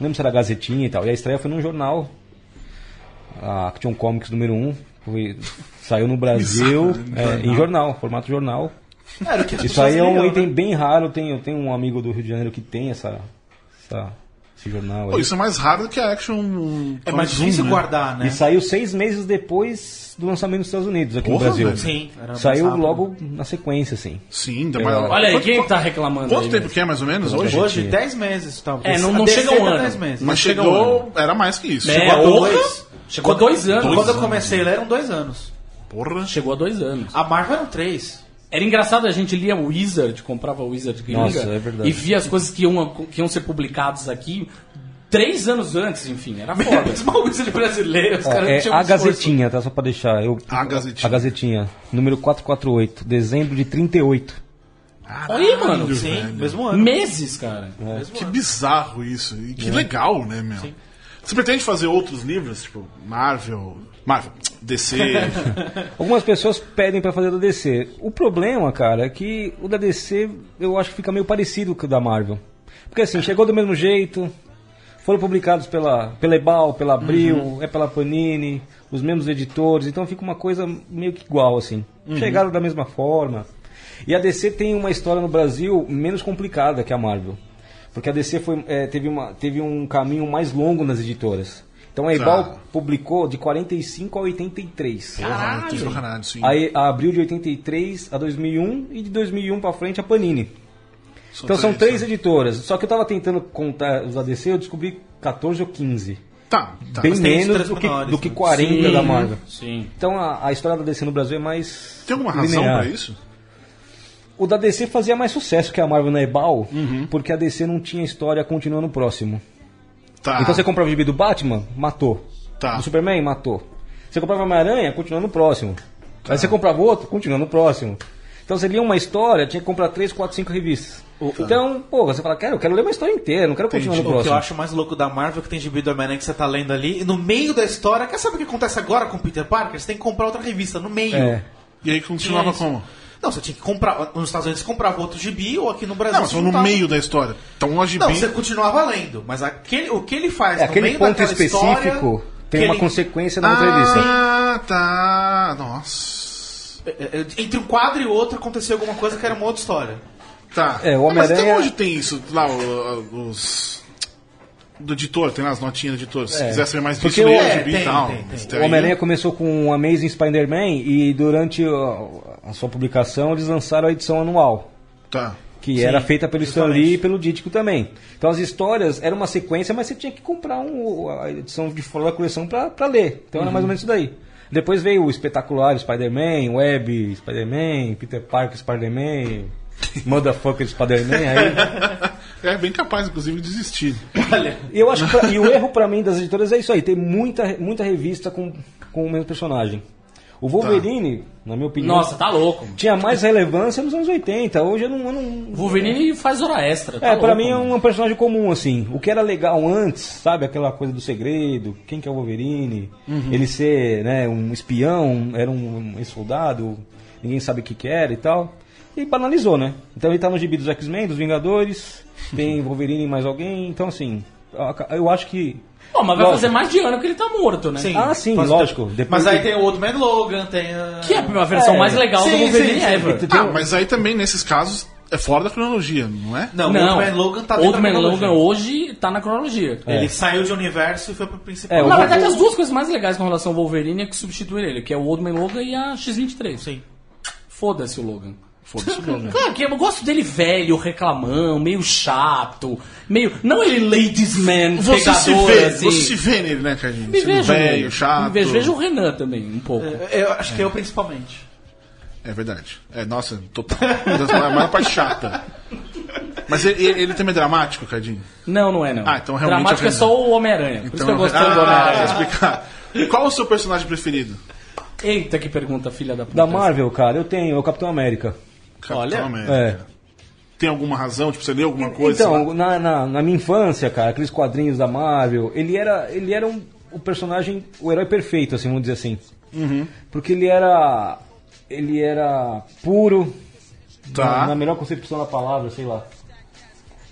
Não lembro se era Gazetinha e tal. E a estreia foi num jornal. A Action Comics número 1. Foi, saiu no Brasil é, Jornal. em jornal, formato jornal. Isso aí é um item né? bem raro. Eu tenho, eu tenho um amigo do Rio de Janeiro que tem essa, essa- esse jornal. Pô, aí. isso é mais raro do que a Action. É mais difícil né? guardar, né? E saiu seis meses depois do lançamento nos Estados Unidos, aqui Porra, no Brasil. velho. Sim. Saiu rápido. logo na sequência, assim. Sim, ainda É. mais. Olha aí, Quanto- quem tá reclamando Quanto aí, tempo né? que é mais ou menos hoje? Hoje. 10 meses, talvez. É, não- não chega a um ano. 10 meses. Mas um chegou. Era mais que isso. É, Chegou a dois. Chegou a dois anos. Quando eu comecei, ele eram dois anos. Porra. Chegou a dois anos. A Marvel eram três. Era engraçado, a gente lia o Wizard, comprava o Wizard gringa, Nossa, é verdade. e via as coisas que iam, que iam ser publicadas aqui três anos antes, enfim, era foda. Mesmo o Wizard brasileiro, os Ó, caras é tinham a um. Gazetinha, tá? Só pra deixar. Eu, A Gazetinha. A Gazetinha, número 448, dezembro de 38. Olha aí, mano. Caralho, Sim, velho. mesmo ano. Meses, cara. Mesmo Que ano. bizarro isso. E que legal, né, meu? Você pretende fazer outros livros, tipo Marvel, Marvel, DC? <laughs> Algumas pessoas pedem pra fazer da DC. O problema, cara, é que o da DC eu acho que fica meio parecido com o da Marvel. Porque assim, chegou do mesmo jeito, foram publicados pela, pela Ebal, pela Abril, é pela Panini, os mesmos editores, então fica uma coisa meio que igual, assim. Chegaram da mesma forma. E a DC tem uma história no Brasil menos complicada que a Marvel. Porque a DC foi, é, teve, uma, teve um caminho mais longo nas editoras. Então a Ebal Tá. publicou de 45 a 83. Porra, que sacanagem, sim. Aí a abril de 83 a 2001 e de 2001 pra frente a Panini. então são três né? editoras. Só que eu tava tentando contar os ADC, eu descobri 14 ou 15. Tá, tá. Bem menos do que, menores, do que né? 40 da Marvel. Sim. Então a, a história da DC no Brasil é mais. Tem alguma razão pra isso? O da DC fazia mais sucesso que a Marvel na Ebal, Uhum. porque a DC não tinha história continuando próximo. Tá. Então você comprava o gibi do Batman, matou. Tá. Do Superman, matou. Você comprava Homem-Aranha, continua no próximo. Aí você comprava outro, continua no próximo. Então você lia uma história, tinha que comprar 3, 4, 5 revistas. Então, pô, você fala, cara, eu quero ler uma história inteira, não quero continuar no O que eu próximo. acho mais louco da Marvel é que tem gibi do Homem-Aranha que você tá lendo ali, e no meio da história, quer saber o que acontece agora com o Peter Parker? Você tem que comprar outra revista no meio. É. E aí continuava como? Não, você tinha que comprar. Nos Estados Unidos você comprava outro gibi, ou aqui no Brasil. Não, só no meio da história. Então o gibi. Não, você continuava lendo, mas aquele, o que ele faz É, no aquele meio ponto daquela específico história, tem uma ele- consequência na outra revista. Ah, tá. Nossa. é, é, Entre um quadro e outro aconteceu alguma coisa que era uma outra história. Tá. É, o Ah, Mas até Homem-Aranha- hoje tem isso. Lá, os. Do editor, tem lá as notinhas do editor. Se É. quiser saber mais Porque disso, o- leia o É, gibi tem, e tal. tem, tem. O Homem-Aranha começou com o Amazing Spider-Man e durante a sua publicação eles lançaram a edição anual. Tá. Que Sim, era feita pelo Stan. Lee e pelo Dítico também. Então as histórias eram uma sequência, mas você tinha que comprar um- a edição de fora da coleção pra, pra ler. Então era mais ou menos isso daí. Depois veio o espetacular Spider-Man, Web Spider-Man, Peter Parker Spider-Man, <laughs> Motherfucker Spider-Man. Aí É bem capaz, inclusive, de desistir. Olha. E eu acho que pra- e o erro pra mim das editoras é isso aí, tem muita, muita revista com, com o mesmo personagem. O Wolverine, na minha opinião, Nossa, tá louco. tinha mais relevância nos anos 80. Hoje eu não. Eu não O Wolverine faz hora extra. tá é, pra louco, mim é um personagem comum, assim. O que era legal antes, sabe? Aquela coisa do segredo, quem que é o Wolverine, ele ser né, um espião, era um, um soldado, ninguém sabe o que, que era e tal. E banalizou, né? Então ele tá no gibi dos X-Men, dos Vingadores, <laughs> tem Wolverine e mais alguém, então assim, eu acho que. Pô, mas vai Lógico. fazer mais de ano que ele tá morto, né? Sim. Ah, sim, Faz- lógico. Depois Mas aí que- tem o Old Man Logan, tem. a- Que é a versão É. mais legal do Sim, Wolverine sim, sim. ever. Ah, mas aí também, nesses casos, é fora da cronologia, não é? Não, o Não, Old Man Logan tá dentro Old da Man. Logan hoje tá na cronologia. Ele saiu de universo e foi pro principal. É, o Na verdade, as duas coisas mais legais com relação ao Wolverine é que substituir ele, que é o Old Man Logan e a X-23. Sim. Foda-se o Logan. Foda-se <laughs> o nome. Claro que eu gosto dele velho, reclamão, meio chato, meio. Não ele ladies man, Você se pegador, vê, assim. você se vê nele, né, Carlinhos? Me vejo, velho, chato. Me vejo, vejo o Renan também, um pouco. É, Eu acho que eu principalmente. É verdade. É, nossa, total. a maior parte chata. Mas ele, ele, também é dramático, Cardinho? Não, não é não. Ah, então realmente Dramático é é só o Homem-Aranha. Por isso que eu gosto tanto do ah, Homem-Aranha. explicar. Qual o seu personagem preferido? Eita, que pergunta, filha da puta. Da Marvel, cara, eu tenho, é o Capitão América. Capitão Olha. América. É. Tem alguma razão? Tipo, você leu alguma coisa? Então, na, na, na minha infância, cara, aqueles quadrinhos da Marvel, ele era, ele era um, o personagem, o herói perfeito, assim, vamos dizer assim. Uhum. Porque ele era. Ele era puro, Tá. na, na melhor concepção da palavra, sei lá.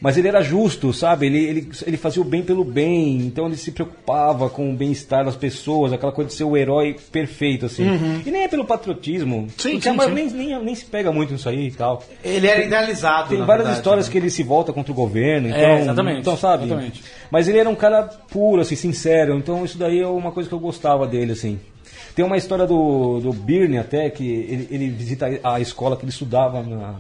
Mas ele era justo, sabe? Ele, ele, ele fazia o bem pelo bem, então ele se preocupava com o bem-estar das pessoas, aquela coisa de ser o herói perfeito, assim. E nem é pelo patriotismo. Uhum. Sim, sim, sim. Nem, nem, nem se pega muito nisso aí e tal. Ele era idealizado. Tem várias verdade, histórias né? que ele se volta contra o governo, então, É, exatamente, então sabe? exatamente. Mas ele era um cara puro, assim, sincero, então isso daí é uma coisa que eu gostava dele, assim. Tem uma história do, do Birne até, que ele, ele visita a escola que ele estudava na,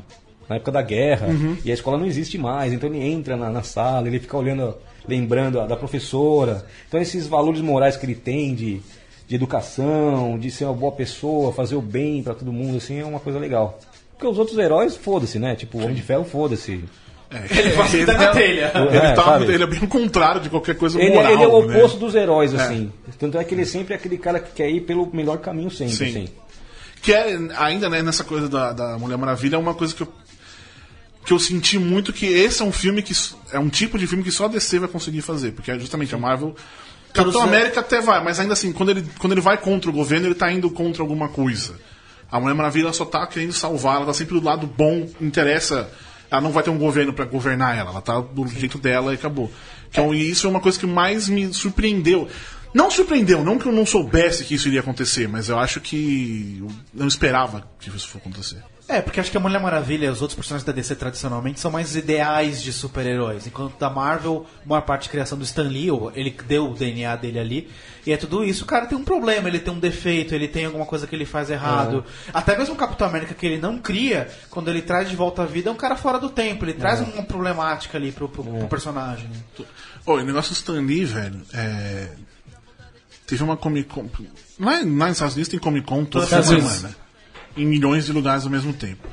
na época da guerra, Uhum. e a escola não existe mais, então ele entra na, na sala, ele fica olhando, lembrando a- da professora. Então esses valores morais que ele tem de, de educação, de ser uma boa pessoa, fazer o bem pra todo mundo, assim, é uma coisa legal. Porque os outros heróis, foda-se, né? Tipo, o Homem de Ferro, foda-se. Ele passa Ele na é- telha. Ele, É, tá, ele é bem o contrário de qualquer coisa Ele, moral, ele é o né? oposto dos heróis, assim. Tanto é que ele sempre é aquele cara que quer ir pelo melhor caminho sempre, Sim. assim. Que é, ainda né, nessa coisa da, da Mulher Maravilha, é uma coisa que eu, que eu senti muito que esse é um filme que. É um tipo de filme que só a DC vai conseguir fazer. Porque é justamente a Marvel. Capitão América até vai, mas ainda assim, quando ele, quando ele vai contra o governo, ele tá indo contra alguma coisa. A Mulher Maravilha só tá querendo salvar, ela tá sempre do lado bom, interessa. Ela não vai ter um governo pra governar ela, ela tá do jeito dela e acabou. Então, e isso é uma coisa que mais me surpreendeu. Não surpreendeu, não que eu não soubesse que isso iria acontecer, mas eu acho que eu não esperava que isso fosse acontecer. É, porque acho que a Mulher Maravilha e os outros personagens da DC tradicionalmente são mais ideais de super-heróis. Enquanto da Marvel, a maior parte de criação do Stan Lee, ou ele deu o DNA dele ali, e é tudo isso. O cara tem um problema, ele tem um defeito, ele tem alguma coisa que ele faz errado. Até mesmo o Capitão América que ele não cria, quando ele traz de volta à vida, é um cara fora do tempo. Ele traz uma problemática ali pro, pro, pro personagem. né? Ô, o negócio do Stan Lee, velho, é... Teve uma Comic Con. Lá, lá nos Estados Unidos tem Comic Con toda Estados semana. Em milhões de lugares ao mesmo tempo.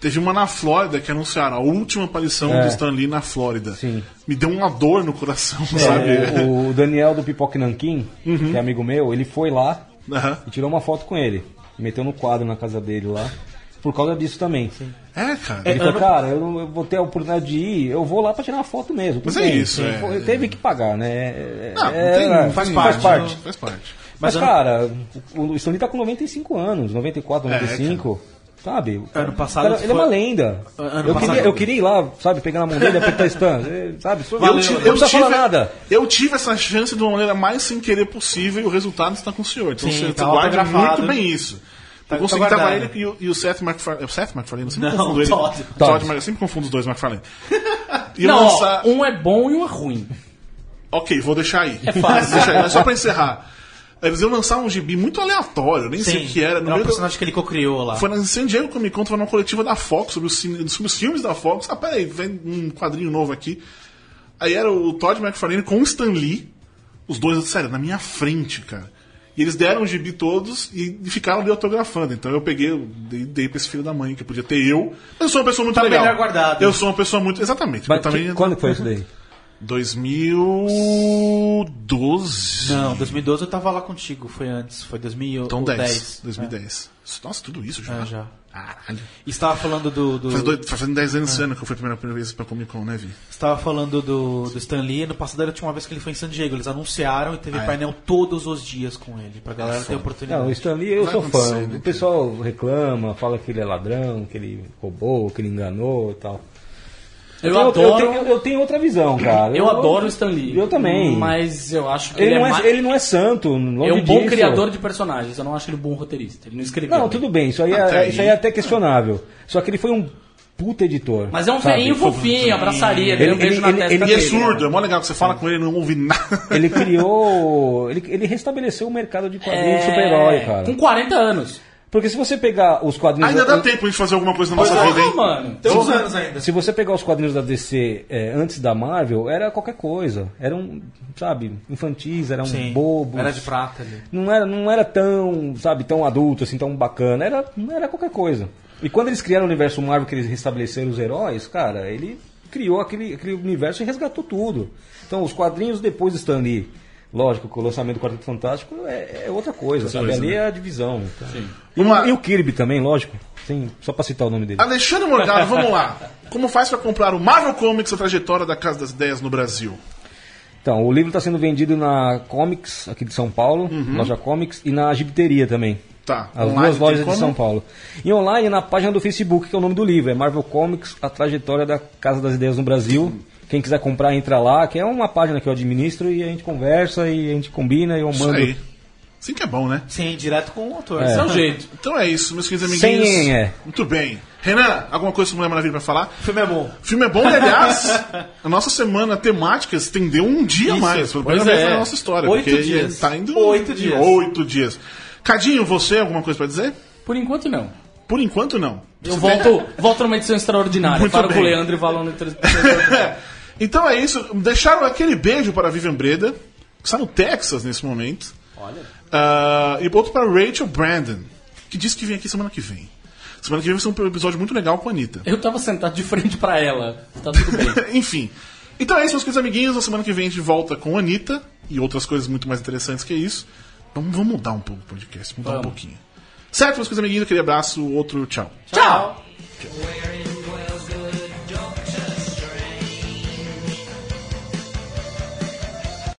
Teve uma na Flórida que anunciaram a última aparição É. do Stan Lee na Flórida. Sim. Me deu uma dor no coração, sabe? É, o, o Daniel do Pipoque Nanquim, que é amigo meu, ele foi lá Aham. e tirou uma foto com ele. Meteu no quadro na casa dele lá. por causa disso também. É, cara. Ele falou, cara, eu, não- eu vou ter a oportunidade de ir, eu vou lá pra tirar uma foto mesmo. Mas é isso, é. Teve que pagar, né? É- Não, não é- tem, é- faz, faz parte. Faz parte. Mas, Mas cara, o, o Stanley tá com 95 anos, 94, 95. sabe? O Ano passado cara, ele é uma lenda. Ano eu, passado- queria, eu queria ir lá, sabe, pegar na mão dele e apertar Stan. <laughs> eh, Sabe? Eu, não ti- precisa eu tive, falar nada. eu tive essa chance de uma maneira mais sem querer possível e o resultado está com o senhor. Então Sim, você, tá você guarda muito bem isso. Tá- eu consegui tá tava guardado. ele e o, e o Seth MacFarlane. É o Seth MacFarlane? Eu sempre Não, confundo ele. Todd. Todd. Todd. Eu sempre confundo os dois MacFarlane. <laughs> E Não, lançar... ó, um é bom e um é ruim. Ok, vou deixar aí. É fácil. Deixa aí, mas só pra encerrar. Eles iam lançar um gibi muito aleatório, nem sei o que era. No é um meio do- personagem que ele cocriou lá. Foi na San Diego Comic Con, tava numa coletiva da Fox sobre os, cine- sobre os filmes da Fox. Ah, peraí, vem um quadrinho novo aqui. Aí era o Todd McFarlane com o Stan Lee, os dois, sério, na minha frente, cara. E eles deram o gibi todos e ficaram ali autografando. Então eu peguei, dei, dei pra esse filho da mãe, que podia ter eu. Eu sou uma pessoa muito Tá legal. melhor guardado. Eu sou uma pessoa muito. Exatamente. Mas eu também. que- quando que foi isso daí? 2012. Não, 2012 eu tava lá contigo, foi antes, foi 2010. Então 10. 2010. Nossa, tudo isso já. É, já. Caralho. E você tava falando do. do Faz, dois, faz fazendo 10 anos esse ano que eu fui a primeira, primeira vez pra Comic Con, né, Vi? Você tava falando do, do Stan Lee, no passado era a última vez que ele foi em San Diego. Eles anunciaram e teve Ah, é. painel todos os dias com ele, pra galera ter foda. oportunidade. Não, o Stanley, eu Vai sou fã. né, O pessoal reclama, fala que ele é ladrão, que ele roubou, que ele enganou e tal. Eu, tenho, adoro. Eu tenho, eu tenho outra visão, cara. Eu adoro o Stan Lee. Eu também. Mas eu acho que Ele, ele, não é, é, mais- ele não é santo. longe é um bom disso. criador de personagens. Eu não acho ele um bom roteirista. Ele não escreveu. Não, bem. tudo bem, isso aí, é, isso aí é até questionável. Só que ele foi um puta editor. Mas é um velhinho fofinho, abraçaria, Ele- deu um beijo ele- na ele- testa ele- é dele. surdo, é mó legal que você fala com ele e não ouve nada. Ele criou. Ele, ele restabeleceu o mercado de quadrinhos de super-herói, cara. É, Com 40 anos. Porque se você pegar os quadrinhos. Ainda da- dá tempo de fazer alguma coisa na nossa vida, hein? mano. Tem uns anos ainda. Se você pegar os quadrinhos da DC é, antes da Marvel, era qualquer coisa. Eram, sabe, infantis, eram Sim, bobos. Era de prata ali. Não era, não era tão, sabe, tão adulto, assim, tão bacana. Era, era qualquer coisa. E quando eles criaram o universo Marvel, que eles restabeleceram os heróis, cara, ele criou aquele, aquele universo e resgatou tudo. Então, os quadrinhos depois Stan Lee, lógico, com o lançamento do Quarteto Fantástico é, é outra coisa, sabe? Ali né? é a divisão. E, o, e o Kirby também, lógico. Sim, só pra citar o nome dele. Alexandre Morgado, vamos lá. Como faz pra comprar o Marvel Comics, a trajetória da Casa das Ideias no Brasil? Então, o livro está sendo vendido na Comics, aqui de São Paulo, loja Comics, e na Gibiteria também. Tá. As online duas lojas de? São Paulo. E online na página do Facebook, que é o nome do livro, é Marvel Comics, a trajetória da Casa das Ideias no Brasil. Quem quiser comprar, entra lá, que é uma página que eu administro e a gente conversa e a gente combina e eu Isso mando. aí. Sim que é bom, né? Sim, direto com o autor. Esse é o jeito. Então é isso, meus queridos amiguinhos. é. Muito bem. Renan, alguma coisa sobre Mulher Maravilha pra falar? O filme é bom. O filme é bom e, aliás, <laughs> a nossa semana temática estendeu um dia a mais. Pela pois primeira vez é. na nossa história. Oito porque dias. Tá indo Oito dias. Oito dias. Cadinho, você, alguma coisa pra dizer? Por enquanto, não. Por enquanto, não. Eu volto, volto numa edição extraordinária. Muito Falo bem. com o Leandro e Valão. <laughs> Então é isso. Deixaram aquele beijo para a Vivian Breda, que está no Texas nesse momento. Olha. Ah, e outro para Rachel Brandon, que disse que vem aqui semana que vem. Semana que vem vai ser um episódio muito legal com a Anitta. Eu tava sentado de frente pra ela. Tá tudo bem. <laughs> Enfim. Então é isso, meus queridos amiguinhos. Na semana que vem a gente volta com a Anitta e outras coisas muito mais interessantes que isso. Vamos, vamos mudar um pouco o podcast, mudar um Vamos. pouquinho. Certo, meus queridos amiguinhos? Aquele abraço, outro tchau. Tchau. When